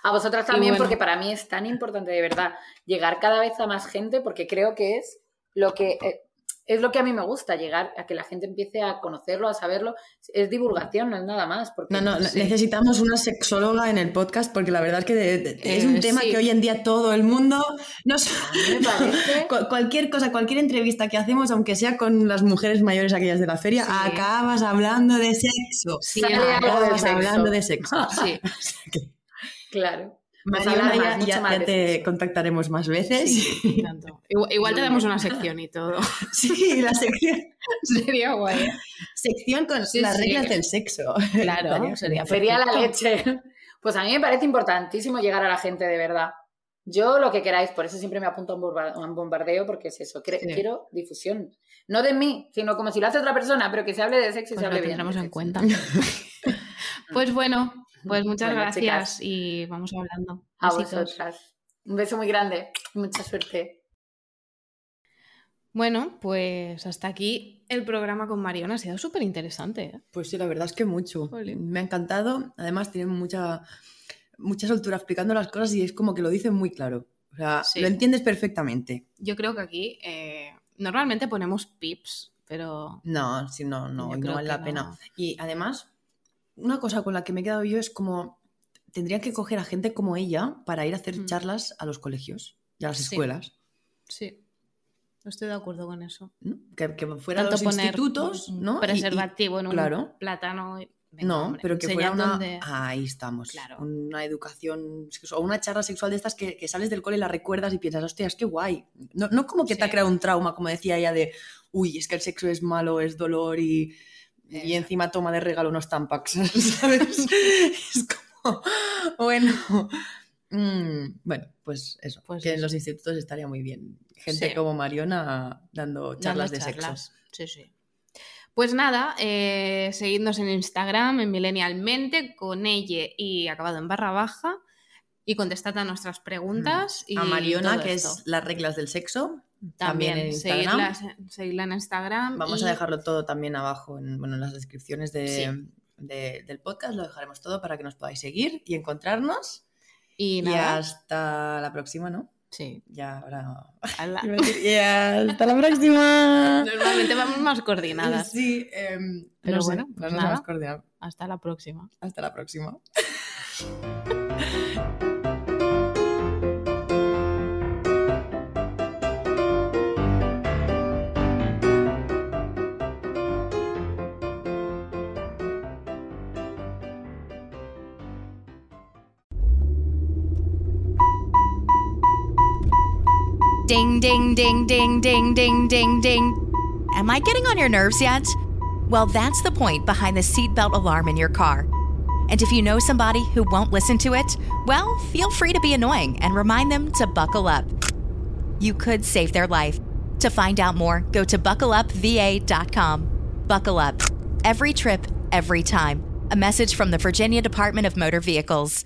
A vosotras también,
bueno.
porque para mí es tan importante de verdad llegar cada vez a más gente, porque creo que es lo que eh, es lo que a mí me gusta, llegar a que la gente empiece a conocerlo, a saberlo. Es divulgación, no es nada más. Porque,
No, no,
Sí.
necesitamos una sexóloga en el podcast porque la verdad es que de- de- es un
Eh,
tema
sí.
que hoy en día todo el mundo nos...
A mí me parece...
Cu- Cualquier cosa, cualquier entrevista que hacemos, aunque sea con las mujeres mayores aquellas de la feria,
Sí.
acabas hablando de sexo.
Sí,
de
acabas
sexo.
hablando de sexo.
Sí,
Claro. Hablar más,
ya, ya-
más
ya te contactaremos más veces.
tanto. Igual, igual te damos una sección y todo.
Sí, la sección,
Sería guay.
sección con
Sí,
las
sí.
reglas del sexo.
Claro, sería
Sería la leche. Pues a mí me parece importantísimo llegar a la gente de verdad. Yo lo que queráis, por eso siempre me apunto a un bombardeo, porque es eso,
Sí.
quiero difusión. No de mí, sino como si lo hace otra persona, pero que se hable de sexo y
Pues
se
lo
hable bien.
tendremos
de
en cuenta. Pues bueno, pues muchas
Bueno,
gracias
chicas.
y vamos hablando.
A
Besitos.
vosotras. Un beso muy grande. Mucha suerte.
Bueno, pues hasta aquí el programa con Mariona. Ha sido súper interesante. ¿eh?
Pues sí, la verdad es que mucho. Me ha encantado. Además, tiene mucha, mucha soltura explicando las cosas y es como que lo dice muy claro. O sea,
Sí.
lo entiendes perfectamente.
Yo creo que aquí eh, normalmente ponemos pips, pero
No, si no, no, no vale la
no.
pena. Y además, una cosa con la que me he quedado yo es como tendrían que coger a gente como ella para ir a hacer
Mm.
charlas a los colegios y a las
Sí.
escuelas.
sí, estoy de acuerdo con eso.
¿no? Que, que fuera
Tanto
los
poner
institutos,
un
¿no? Y- y-
preservativo en un
claro.
plátano. y- venga,
no,
hombre,
pero que fuera una... Ahí estamos.
Claro.
Una educación o una charla sexual de estas que, que sales del cole y la recuerdas y piensas, hostia, es que guay. No, no como que te ha creado un trauma, como decía ella, de, uy, es que el sexo es malo, es dolor y, y encima toma de regalo unos tampax, ¿sabes? es como, bueno. mm, bueno, pues eso,
Pues
que en los institutos estaría muy bien. Gente
Sí.
como Mariona dando
Dando
charlas de
charlas.
sexo.
Sí, sí. Pues nada, eh, seguidnos en Instagram, en Millennialmente, con ella y acabado en barra baja. Y contestad a nuestras preguntas. Y
a Mariona, que
esto.
es las reglas del sexo.
También,
en Instagram.
seguidla en Instagram.
Vamos
y-
a dejarlo todo también abajo en, bueno, en las descripciones de,
Sí.
de- del podcast. Lo dejaremos todo para que nos podáis seguir y encontrarnos.
Y
hasta la próxima, ¿no?
Sí.
Ya, ahora. Y hasta la próxima.
Normalmente vamos más coordinadas.
Sí, em,
Pero
no sé,
bueno,
no
pues nada.
coordinado.
Hasta la próxima.
Hasta la próxima.
Ding, ding, ding, ding, ding, ding, ding, ding. Am I getting on your nerves yet? Well, that's the point behind the seatbelt alarm in your car. And if you know somebody who won't listen to it, well, feel free to be annoying and remind them to buckle up. You could save their life. To find out more, go to buckleupva.com. Buckle up. Every trip, every time. A message from the Virginia Department of Motor Vehicles.